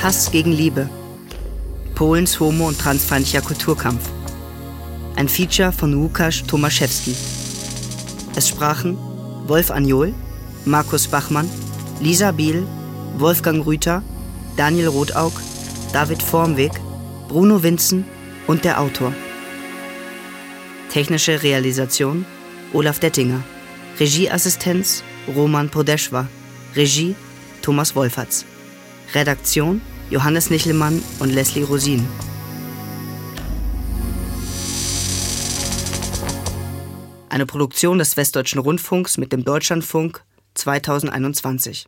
Hass gegen Liebe. Polens homo- und transfeindlicher Kulturkampf. Ein Feature von Łukasz Tomaszewski. Es sprachen Wolf Anjol, Markus Bachmann, Lisa Biel, Wolfgang Rüther, Daniel Rotaug, David Formweg, Bruno Winzen und der Autor. Technische Realisation Olaf Dettinger. Regieassistenz Roman Podeschwa. Regie Thomas Wolferts. Redaktion Johannes Nichelmann und Leslie Rosin. Eine Produktion des Westdeutschen Rundfunks mit dem Deutschlandfunk 2021.